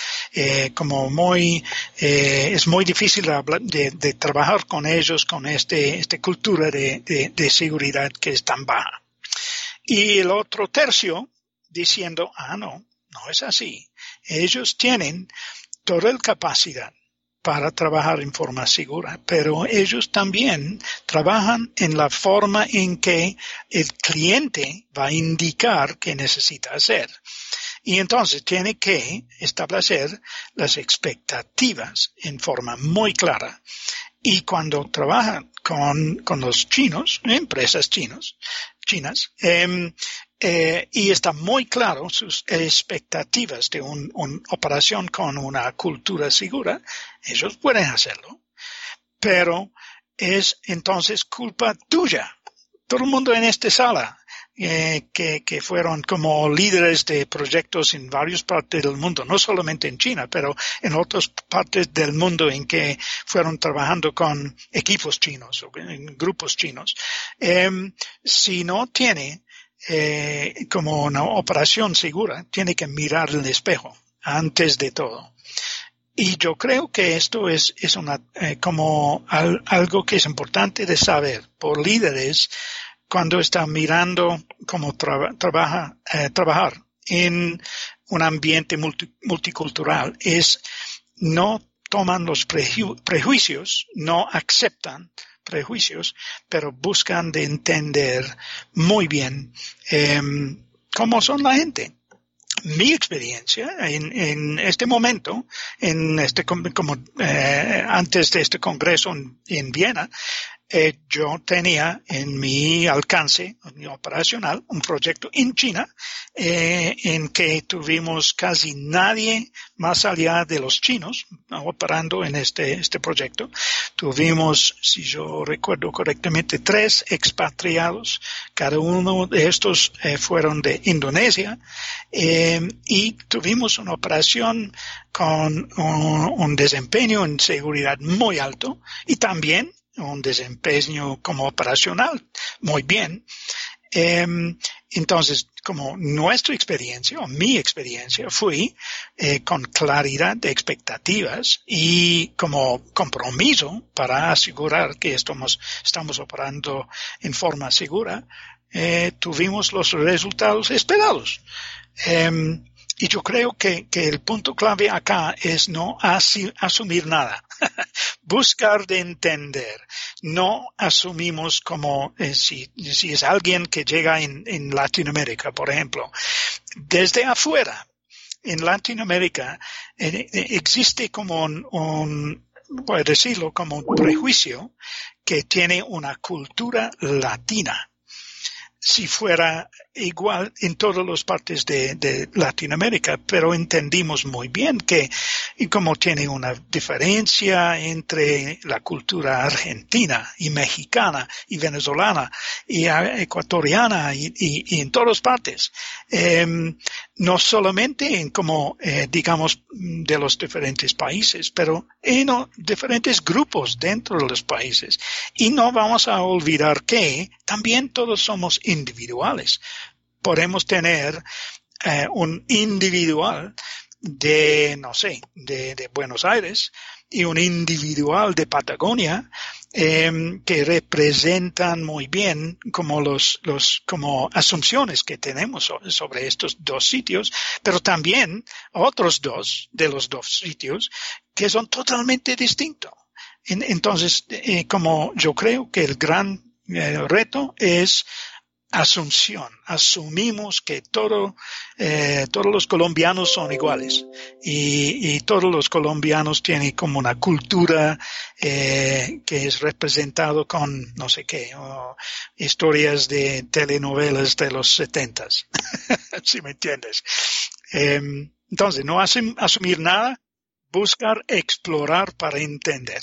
[SPEAKER 2] como muy, es muy difícil de, trabajar con ellos con este, esta cultura de, de seguridad que es tan baja. Y el otro tercio diciendo, ah, no, no es así. Ellos tienen toda la capacidad para trabajar en forma segura, pero ellos también trabajan en la forma en que el cliente va a indicar qué necesita hacer. Y entonces tiene que establecer las expectativas en forma muy clara. Y cuando trabaja con, con los chinos, empresas chinos, chinas, em, eh, y está muy claro sus expectativas de una operación con una cultura segura, ellos pueden hacerlo. Pero es entonces culpa tuya. Todo el mundo en esta sala eh, que, que, fueron como líderes de proyectos en varias partes del mundo, no solamente en China, pero en otras partes del mundo en que fueron trabajando con equipos chinos o grupos chinos. Eh, si no tiene eh, como una operación segura, tiene que mirar el espejo antes de todo. Y yo creo que esto es, es una, eh, como algo que es importante de saber por líderes cuando están mirando cómo trabaja, eh, trabajar en un ambiente multicultural es no toman los prejuicios, no aceptan prejuicios, pero buscan de entender muy bien em, cómo son la gente. Mi experiencia en, en este momento, en este como eh, antes de este congreso en, en Viena, eh, yo tenía en mi alcance, en mi operacional, un proyecto en China eh, en que tuvimos casi nadie más allá de los chinos operando en este, este proyecto. Tuvimos, si yo recuerdo correctamente, tres expatriados. Cada uno de estos eh, fueron de Indonesia y tuvimos una operación con un desempeño en seguridad muy alto y también un desempeño como operacional muy bien. Em, entonces, como nuestra experiencia o mi experiencia fue eh, con claridad de expectativas y como compromiso para asegurar que estamos, estamos operando en forma segura, eh, tuvimos los resultados esperados. Em, y yo creo que, que, el punto clave acá es no asumir nada, buscar de entender. No asumimos como eh, si, es alguien que llega en, Latinoamérica, por ejemplo, desde afuera. En Latinoamérica eh, eh, existe como un, un, decirlo, como un prejuicio que tiene una cultura latina si fuera igual en todas las partes de, Latinoamérica, pero entendimos muy bien que y como tiene una diferencia entre la cultura argentina y mexicana y venezolana y ecuatoriana y, en todas partes, em, no solamente en como eh, digamos de los diferentes países, pero en diferentes grupos dentro de los países. Y no vamos a olvidar que también todos somos individuales podemos tener eh, un individual de, no sé, de, Buenos Aires y un individual de Patagonia em, que representan muy bien como los, los, como asunciones que tenemos sobre estos dos sitios, pero también otros dos de los dos sitios que son totalmente distintos. entonces, eh, como yo creo que el gran eh, reto es asunción. Asumimos que todo, eh, todos los colombianos son iguales y, y, todos los colombianos tienen como una cultura eh, que es representado con no sé qué, historias de telenovelas de los setentas, si me entiendes. Eh, entonces, no asumir nada, buscar explorar para entender.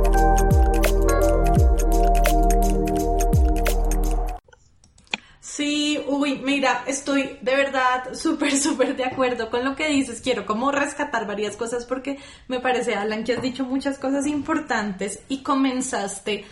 [SPEAKER 1] mira, estoy de verdad súper, súper de acuerdo con lo que dices. Quiero como rescatar varias cosas porque me parece, Alan, que has dicho muchas cosas importantes y comenzaste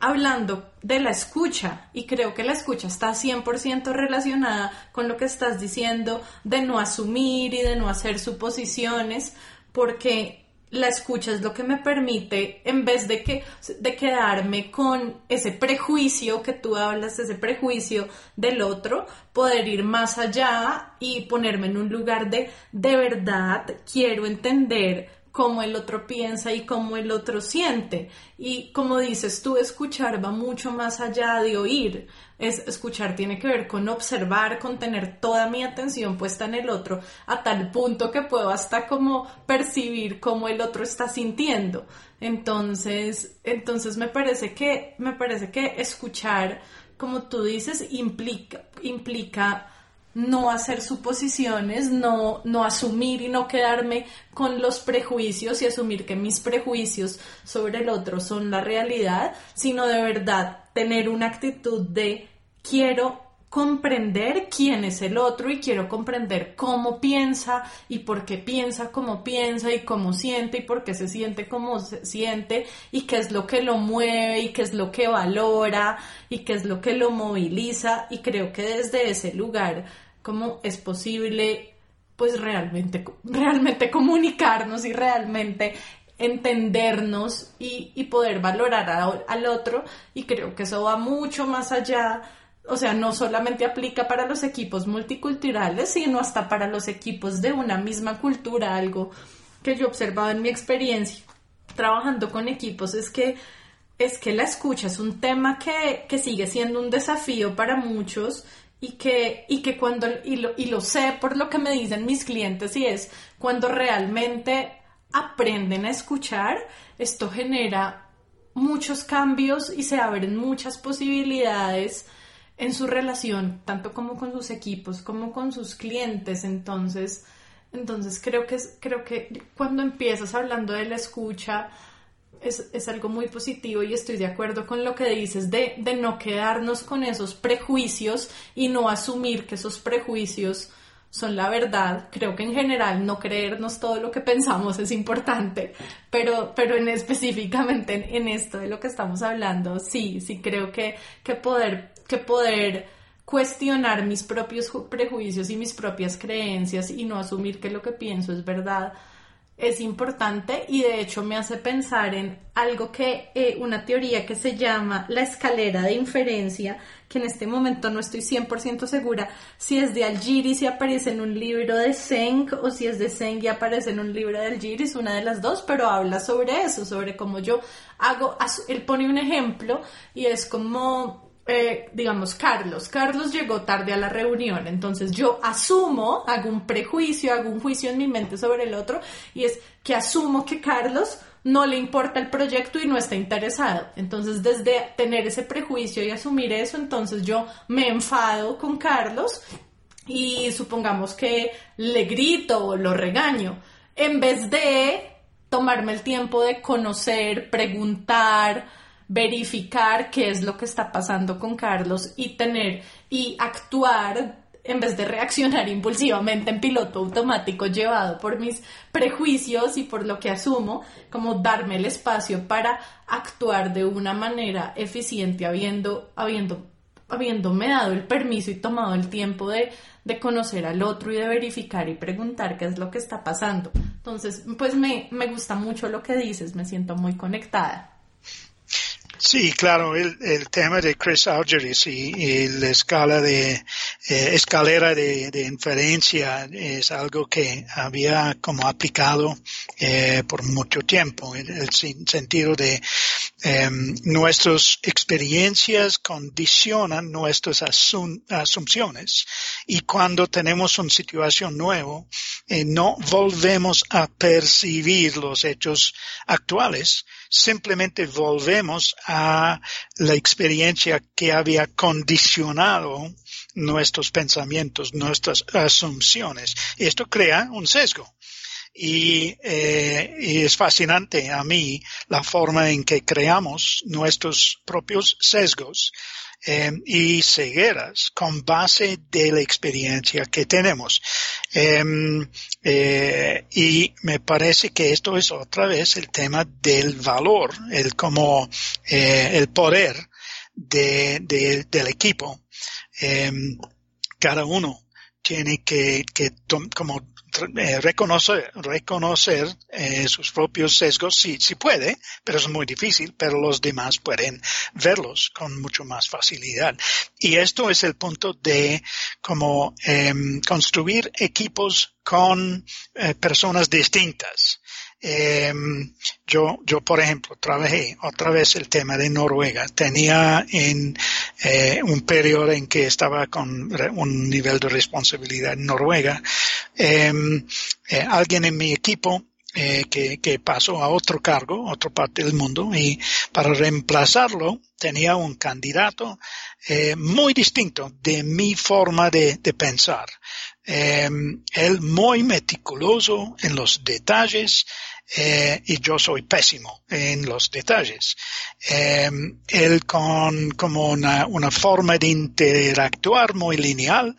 [SPEAKER 1] hablando de la escucha y creo que la escucha está 100% relacionada con lo que estás diciendo de no asumir y de no hacer suposiciones porque la escucha es lo que me permite, en vez de, que, de quedarme con ese prejuicio que tú hablas, ese prejuicio del otro, poder ir más allá y ponerme en un lugar de, de verdad, quiero entender cómo el otro piensa y cómo el otro siente. Y como dices tú, escuchar va mucho más allá de oír. Es escuchar tiene que ver con observar, con tener toda mi atención puesta en el otro, a tal punto que puedo hasta como percibir cómo el otro está sintiendo. Entonces, entonces me parece que, me parece que escuchar, como tú dices, implica, implica no hacer suposiciones, no, no asumir y no quedarme con los prejuicios y asumir que mis prejuicios sobre el otro son la realidad, sino de verdad tener una actitud de quiero comprender quién es el otro y quiero comprender cómo piensa y por qué piensa como piensa y cómo siente y por qué se siente como se siente y qué es lo que lo mueve y qué es lo que valora y qué es lo que lo moviliza. Y creo que desde ese lugar cómo es posible pues realmente, realmente comunicarnos y realmente entendernos y, poder valorar al otro y creo que eso va mucho más allá. O sea, no solamente aplica para los equipos multiculturales, sino hasta para los equipos de una misma cultura, algo que yo he observado en mi experiencia trabajando con equipos es que es que la escucha es un tema que, que sigue siendo un desafío para muchos y que, y que cuando, y lo, y lo sé por lo que me dicen mis clientes, y es cuando realmente aprenden a escuchar, esto genera muchos cambios y se abren muchas posibilidades en su relación, tanto como con sus equipos, como con sus clientes. Entonces, entonces creo que, creo que cuando empiezas hablando de la escucha, es, algo muy positivo y estoy de acuerdo con lo que dices de, de no quedarnos con esos prejuicios y no asumir que esos prejuicios son la verdad. Creo que en general no creernos todo lo que pensamos es importante, pero, pero en específicamente en, esto de lo que estamos hablando, sí, sí creo que, que poder, que poder cuestionar mis propios prejuicios y mis propias creencias y no asumir que lo que pienso es verdad es importante y de hecho me hace pensar en algo que, eh, una teoría que se llama la escalera de inferencia, que en este momento no estoy 100% segura si es de Algiris y aparece en un libro de Zeng o si es de Zeng y aparece en un libro de Algiris, una de las dos, pero habla sobre eso, sobre cómo yo hago, él pone un ejemplo y es como eh, digamos, Carlos. Carlos llegó tarde a la reunión, entonces yo asumo, hago un prejuicio, hago un juicio en mi mente sobre el otro y es que asumo que Carlos no le importa el proyecto y no está interesado. Entonces, desde tener ese prejuicio y asumir eso, entonces yo me enfado con Carlos y supongamos que le grito o lo regaño, en vez de tomarme el tiempo de conocer, preguntar, verificar qué es lo que está pasando con Carlos y tener y actuar en vez de reaccionar impulsivamente en piloto automático llevado por mis prejuicios y por lo que asumo, como darme el espacio para actuar de una manera eficiente habiendo, habiendo, habiéndome dado el permiso y tomado el tiempo de, de conocer al otro y de verificar y preguntar qué es lo que está pasando. Entonces, pues me, me gusta mucho lo que dices, me siento muy conectada.
[SPEAKER 2] Sí, claro, el, el tema de Chris Algeris y, la escala de eh, escalera de, inferencia es algo que había como aplicado eh, por mucho tiempo, el, el sentido de em, nuestras experiencias condicionan nuestras asunciones. Y cuando tenemos una situación nueva, eh, no volvemos a percibir los hechos actuales, simplemente volvemos a la experiencia que había condicionado nuestros pensamientos, nuestras asunciones. Y esto crea un sesgo. Eh, y, es fascinante a mí la forma en que creamos nuestros propios sesgos eh, y cegueras con base de la experiencia que tenemos. Em, eh, y me parece que esto es otra vez el tema del valor, el como el poder de, del equipo. Em, cada uno tiene que, que como eh, reconocer, reconocer eh, sus propios sesgos si, si puede, pero es muy difícil, pero los demás pueden verlos con mucho más facilidad. Y esto es el punto de como em, construir equipos con eh, personas distintas. Eh, yo, yo, por ejemplo, trabajé otra vez el tema de Noruega. Tenía en eh, un periodo en que estaba con un nivel de responsabilidad en Noruega, em, eh, alguien en mi equipo eh, que, que, pasó a otro cargo, otra parte del mundo, y para reemplazarlo tenía un candidato muy distinto de mi forma de, de pensar. Eh, él muy meticuloso en los detalles eh, y yo soy pésimo en los detalles. Eh, él con como una, una forma de interactuar muy lineal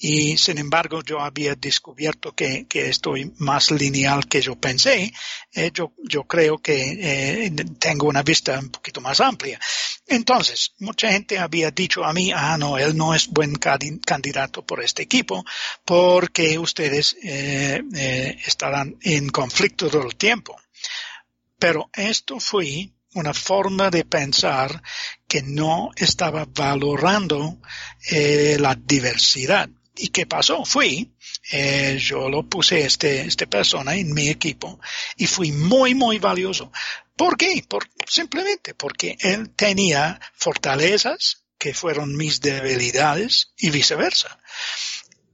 [SPEAKER 2] y sin embargo yo había descubierto que, que estoy más lineal que yo pensé. Eh, yo, yo creo que eh, tengo una vista un poquito más amplia. Entonces, mucha gente había dicho a mí, ah, no, él no es buen candidato por este equipo porque ustedes eh, eh, estarán en conflicto todo el tiempo. Pero esto fue una forma de pensar que no estaba valorando la diversidad. ¿Y qué pasó? Fui, eh, yo lo puse este, este persona en mi equipo y fui muy, muy valioso. ¿Por qué? Por, simplemente porque él tenía fortalezas que fueron mis debilidades y viceversa.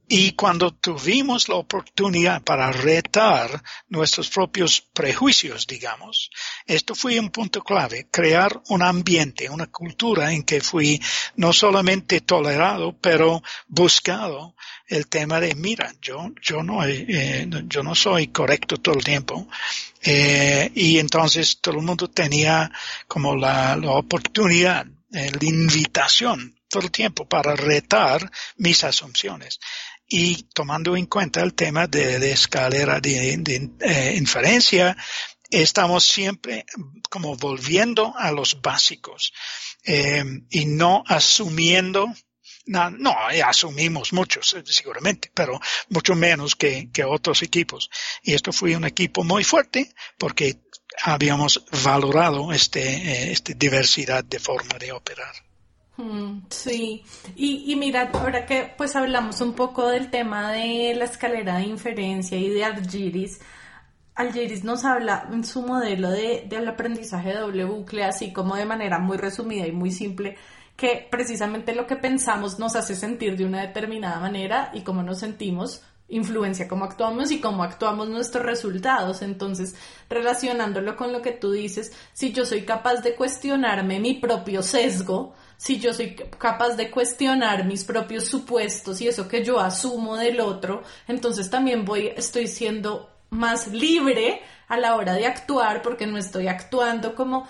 [SPEAKER 2] Y cuando tuvimos la oportunidad para retar nuestros propios prejuicios, digamos, esto fue un punto clave, crear un ambiente, una cultura en que fui no solamente tolerado, pero buscado el tema de, mira, yo, yo no, eh, yo no soy correcto todo el tiempo. Eh, y entonces todo el mundo tenía como la, la oportunidad, eh, la invitación todo el tiempo para retar mis asunciones y tomando en cuenta el tema de, la escalera de, eh, inferencia, estamos siempre como volviendo a los básicos eh, y no asumiendo no, no, asumimos muchos, seguramente, pero mucho menos que, que otros equipos. Y esto fue un equipo muy fuerte porque habíamos valorado este, eh, esta diversidad de forma de operar.
[SPEAKER 1] Mm, sí, y, y mira, ahora que pues hablamos un poco del tema de la escalera de inferencia y de Algiris, Algiris nos habla en su modelo de, del aprendizaje de doble bucle, así como de manera muy resumida y muy simple, que precisamente lo que pensamos nos hace sentir de una determinada manera y cómo nos sentimos influencia cómo actuamos y cómo actuamos nuestros resultados. Entonces, relacionándolo con lo que tú dices, si yo soy capaz de cuestionarme mi propio sesgo, si yo soy capaz de cuestionar mis propios supuestos y eso que yo asumo del otro, entonces también voy, estoy siendo más libre a la hora de actuar porque no estoy actuando como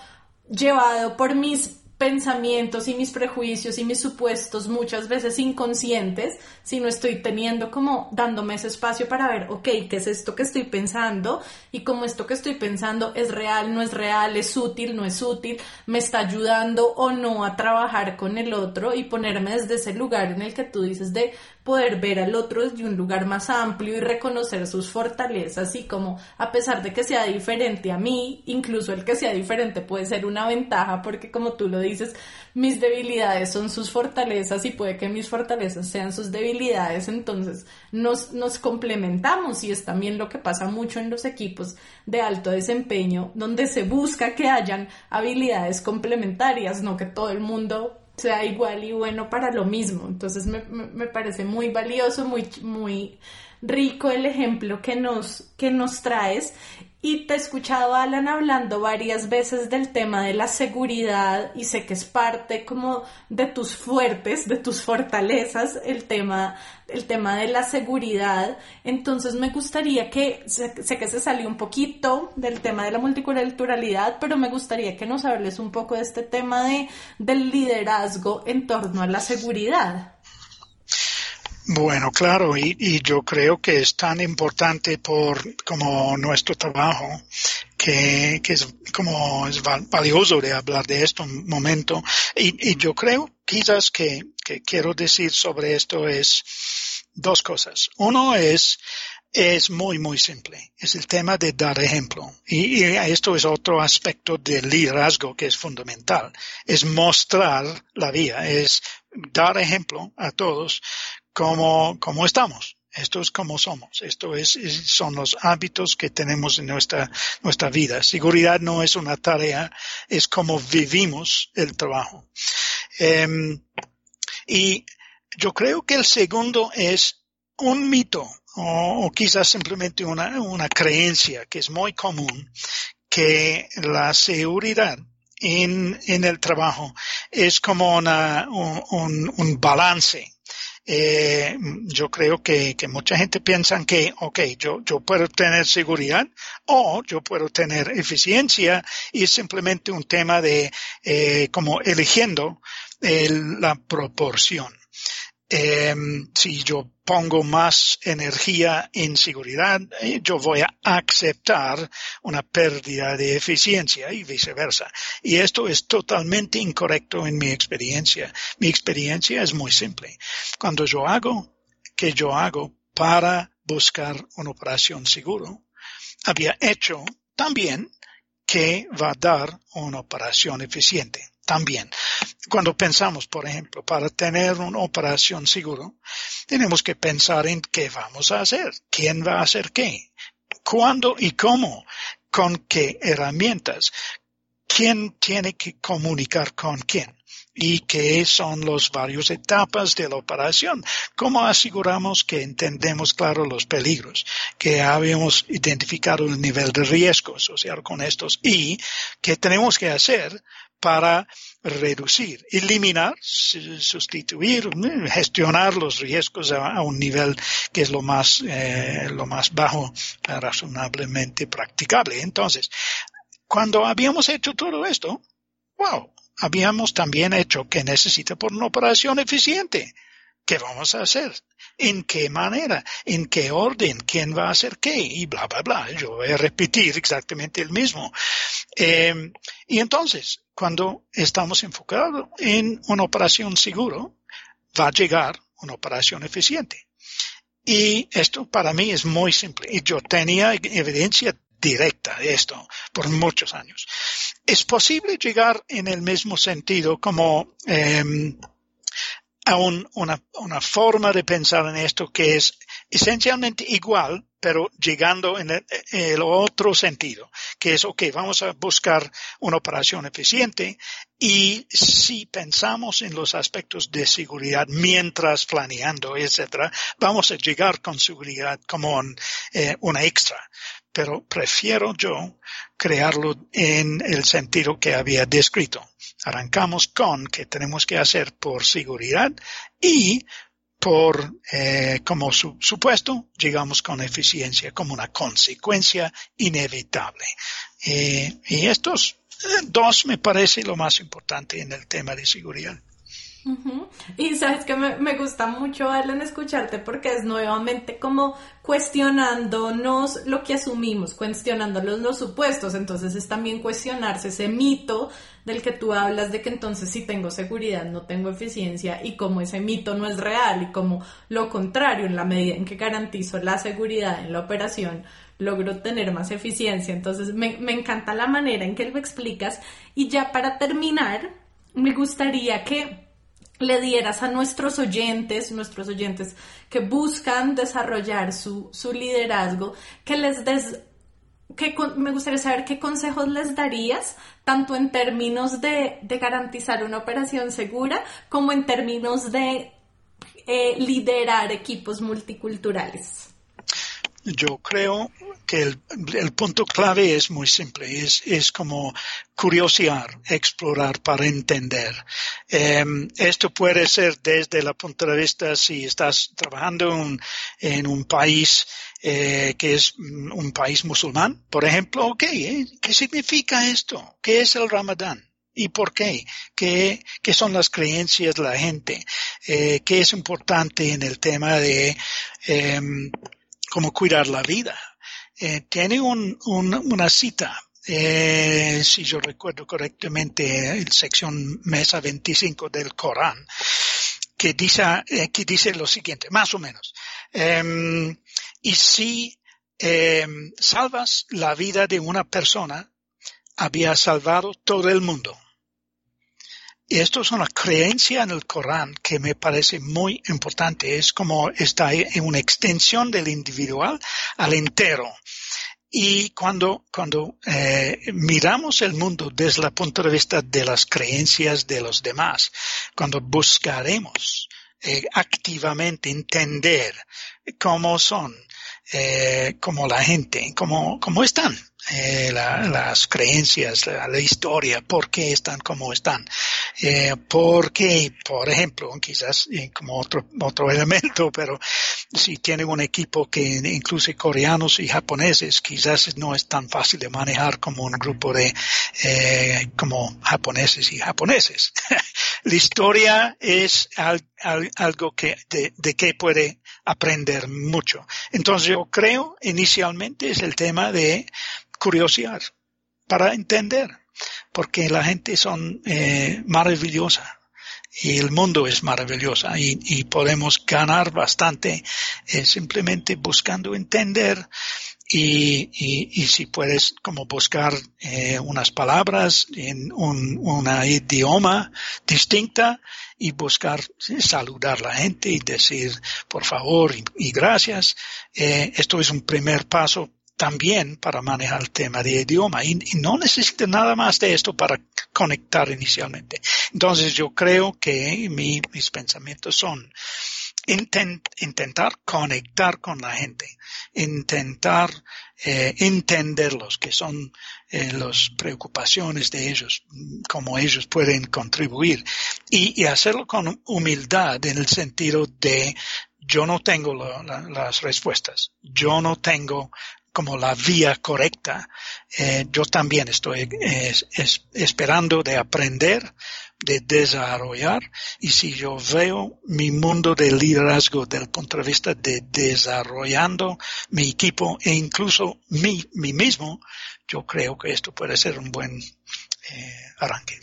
[SPEAKER 1] llevado por mis pensamientos y mis prejuicios y mis supuestos muchas veces inconscientes, si no estoy teniendo como dándome ese espacio para ver, ok, ¿qué es esto que estoy pensando? Y como esto que estoy pensando es real, no es real, es útil, no es útil, me está ayudando o no a trabajar con el otro y ponerme desde ese lugar en el que tú dices de poder ver al otro desde un lugar más amplio y reconocer sus fortalezas y como a pesar de que sea diferente a mí, incluso el que sea diferente puede ser una ventaja porque como tú lo dices, mis debilidades son sus fortalezas y puede que mis fortalezas sean sus debilidades, entonces nos, nos complementamos y es también lo que pasa mucho en los equipos de alto desempeño, donde se busca que hayan habilidades complementarias, no que todo el mundo sea igual y bueno para lo mismo. Entonces me, me, parece muy valioso, muy, muy rico el ejemplo que nos, que nos traes. Y te he escuchado, Alan, hablando varias veces del tema de la seguridad y sé que es parte como de tus fuertes, de tus fortalezas, el tema, el tema de la seguridad. Entonces me gustaría que, sé, que se salió un poquito del tema de la multiculturalidad, pero me gustaría que nos hables un poco de este tema de, del liderazgo en torno a la seguridad.
[SPEAKER 2] Bueno, claro, y, yo creo que es tan importante por como nuestro trabajo que, que es como es valioso de hablar de esto un momento. Y, y yo creo quizás que, que quiero decir sobre esto es dos cosas. Uno es es muy, muy simple. Es el tema de dar ejemplo. Y, y, esto es otro aspecto del liderazgo que es fundamental. Es mostrar la vía, es dar ejemplo a todos como, como estamos. Esto es como somos. Esto es, son los hábitos que tenemos en nuestra, nuestra vida. Seguridad no es una tarea, es como vivimos el trabajo. Em, y yo creo que el segundo es un mito o, quizás simplemente una, una creencia que es muy común que la seguridad en, en el trabajo es como una, un, un balance eh, yo creo que, que, mucha gente piensa que, ok, yo, yo puedo tener seguridad o yo puedo tener eficiencia y es simplemente un tema de eh, como eligiendo la proporción. Eh, si yo pongo más energía en seguridad, eh, yo voy a aceptar una pérdida de eficiencia y viceversa. Y esto es totalmente incorrecto en mi experiencia. Mi experiencia es muy simple. Cuando yo hago, que yo hago para buscar una operación seguro, había hecho también que va a dar una operación eficiente también. Cuando pensamos, por ejemplo, para tener una operación seguro, tenemos que pensar en qué vamos a hacer, quién va a hacer qué, cuándo y cómo, con qué herramientas, quién tiene que comunicar con quién y qué son las varias etapas de la operación. ¿Cómo aseguramos que entendemos claro los peligros, que habíamos identificado el nivel de riesgo asociado con estos y qué tenemos que hacer para reducir, eliminar, sustituir, gestionar los riesgos a, un nivel que es lo más, eh, lo más bajo razonablemente practicable. Entonces, cuando habíamos hecho todo esto, wow, habíamos también hecho que necesita por una operación eficiente. ¿Qué vamos a hacer? ¿En qué manera? ¿En qué orden? ¿Quién va a hacer qué? Y bla, bla, bla. Yo voy a repetir exactamente el mismo. Eh, y entonces, cuando estamos enfocados en una operación seguro, va a llegar una operación eficiente. Y esto para mí es muy simple. Y yo tenía evidencia directa de esto por muchos años. Es posible llegar en el mismo sentido como eh, a una, una forma de pensar en esto que es esencialmente igual, pero llegando en el, otro sentido, que es, ok, vamos a buscar una operación eficiente y si pensamos en los aspectos de seguridad mientras planeando, etcétera, vamos a llegar con seguridad como eh, una extra. Pero prefiero yo crearlo en el sentido que había descrito. Arrancamos con que tenemos que hacer por seguridad y por, eh, como supuesto, llegamos con eficiencia como una consecuencia inevitable. Eh, y estos eh, dos me parece lo más importante en el tema de seguridad.
[SPEAKER 1] Y sabes que me, gusta mucho, Alan, escucharte porque es nuevamente como cuestionándonos lo que asumimos, cuestionándonos los supuestos. Entonces es también cuestionarse ese mito del que tú hablas de que entonces si tengo seguridad no tengo eficiencia y como ese mito no es real y como lo contrario, en la medida en que garantizo la seguridad en la operación, logro tener más eficiencia. Entonces me, me encanta la manera en que lo explicas. Y ya para terminar, me gustaría que le dieras a nuestros oyentes, nuestros oyentes que buscan desarrollar su, liderazgo, que les des, que me gustaría saber qué consejos les darías, tanto en términos de, garantizar una operación segura, como en términos de eh, liderar equipos multiculturales.
[SPEAKER 2] Yo creo que el, punto clave es muy simple, es, es como curiosear, explorar para entender. Em, esto puede ser desde el punto de vista si estás trabajando en un país eh, que es un país musulmán, por ejemplo, ok, ¿eh? ¿qué significa esto? ¿Qué es el ramadán? ¿Y por qué? ¿Qué, qué son las creencias de la gente? Eh, ¿Qué es importante en el tema de em, cómo cuidar la vida? Eh, tiene un, una cita, eh, si yo recuerdo correctamente, en sección mesa 25 del Corán, que dice, eh, que dice lo siguiente, más o menos. Em, y si em, salvas la vida de una persona, había salvado todo el mundo. Y esto es una creencia en el Corán que me parece muy importante. Es como está en una extensión del individual al entero. Y cuando, cuando eh, miramos el mundo desde el punto de vista de las creencias de los demás, cuando buscaremos eh, activamente entender cómo son, eh, cómo la gente, cómo, cómo están, eh, las creencias, la, historia, por qué están como están. Eh, porque, por ejemplo, quizás eh, como otro, otro elemento, pero si tienen un equipo que incluye coreanos y japoneses, quizás no es tan fácil de manejar como un grupo de eh, como japoneses y japoneses. la historia es algo que de, de que puede aprender mucho. Entonces yo creo inicialmente es el tema de curiosidad, para entender, porque la gente son eh, maravillosa y el mundo es maravillosa y, podemos ganar bastante eh, simplemente buscando entender y, y, si puedes como buscar eh, unas palabras en un una idioma distinta y buscar saludar a la gente y decir por favor y, gracias. Eh, esto es un primer paso también para manejar el tema de idioma y, no necesita nada más de esto para conectar inicialmente. Entonces yo creo que mis pensamientos son intentar conectar con la gente, intentar eh, entenderlos, que son eh, las preocupaciones de ellos, cómo ellos pueden contribuir y, hacerlo con humildad en el sentido de yo no tengo las respuestas, yo no tengo como la vía correcta, eh, yo también estoy esperando de aprender, de desarrollar, y si yo veo mi mundo de liderazgo del punto de vista de desarrollando mi equipo e incluso mi, mí mismo, yo creo que esto puede ser un buen eh, arranque.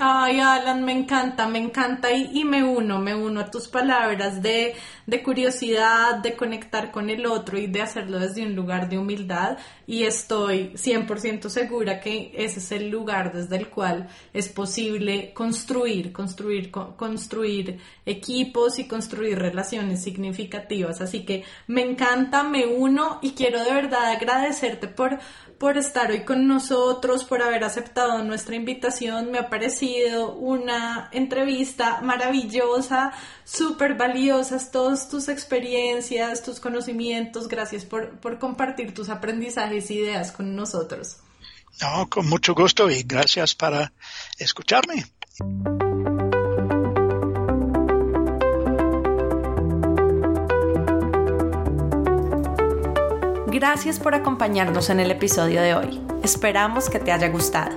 [SPEAKER 1] Ay, Alan, me encanta, me encanta y, me uno, me uno a tus palabras de, de, curiosidad, de conectar con el otro y de hacerlo desde un lugar de humildad y estoy 100% segura que ese es el lugar desde el cual es posible construir, construir, construir equipos y construir relaciones significativas. Así que me encanta, me uno y quiero de verdad agradecerte por por estar hoy con nosotros, por haber aceptado nuestra invitación. Me ha parecido una entrevista maravillosa, súper valiosas, todas tus experiencias, tus conocimientos. Gracias por, por compartir tus aprendizajes e ideas con nosotros.
[SPEAKER 2] No, con mucho gusto y gracias para escucharme.
[SPEAKER 1] Gracias por acompañarnos en el episodio de hoy. Esperamos que te haya gustado.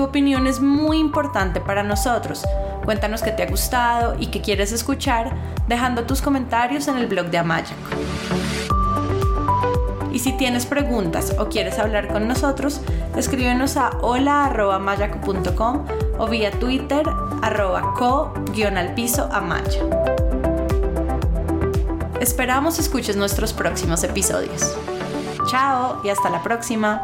[SPEAKER 1] Tu opinión es muy importante para nosotros. Cuéntanos qué te ha gustado y qué quieres escuchar dejando tus comentarios en el blog de Amayaco. Y si tienes preguntas o quieres hablar con nosotros, escríbenos a hola.mayaco.com o vía Twitter arroba co-al amaya. Esperamos escuches nuestros próximos episodios. Chao y hasta la próxima.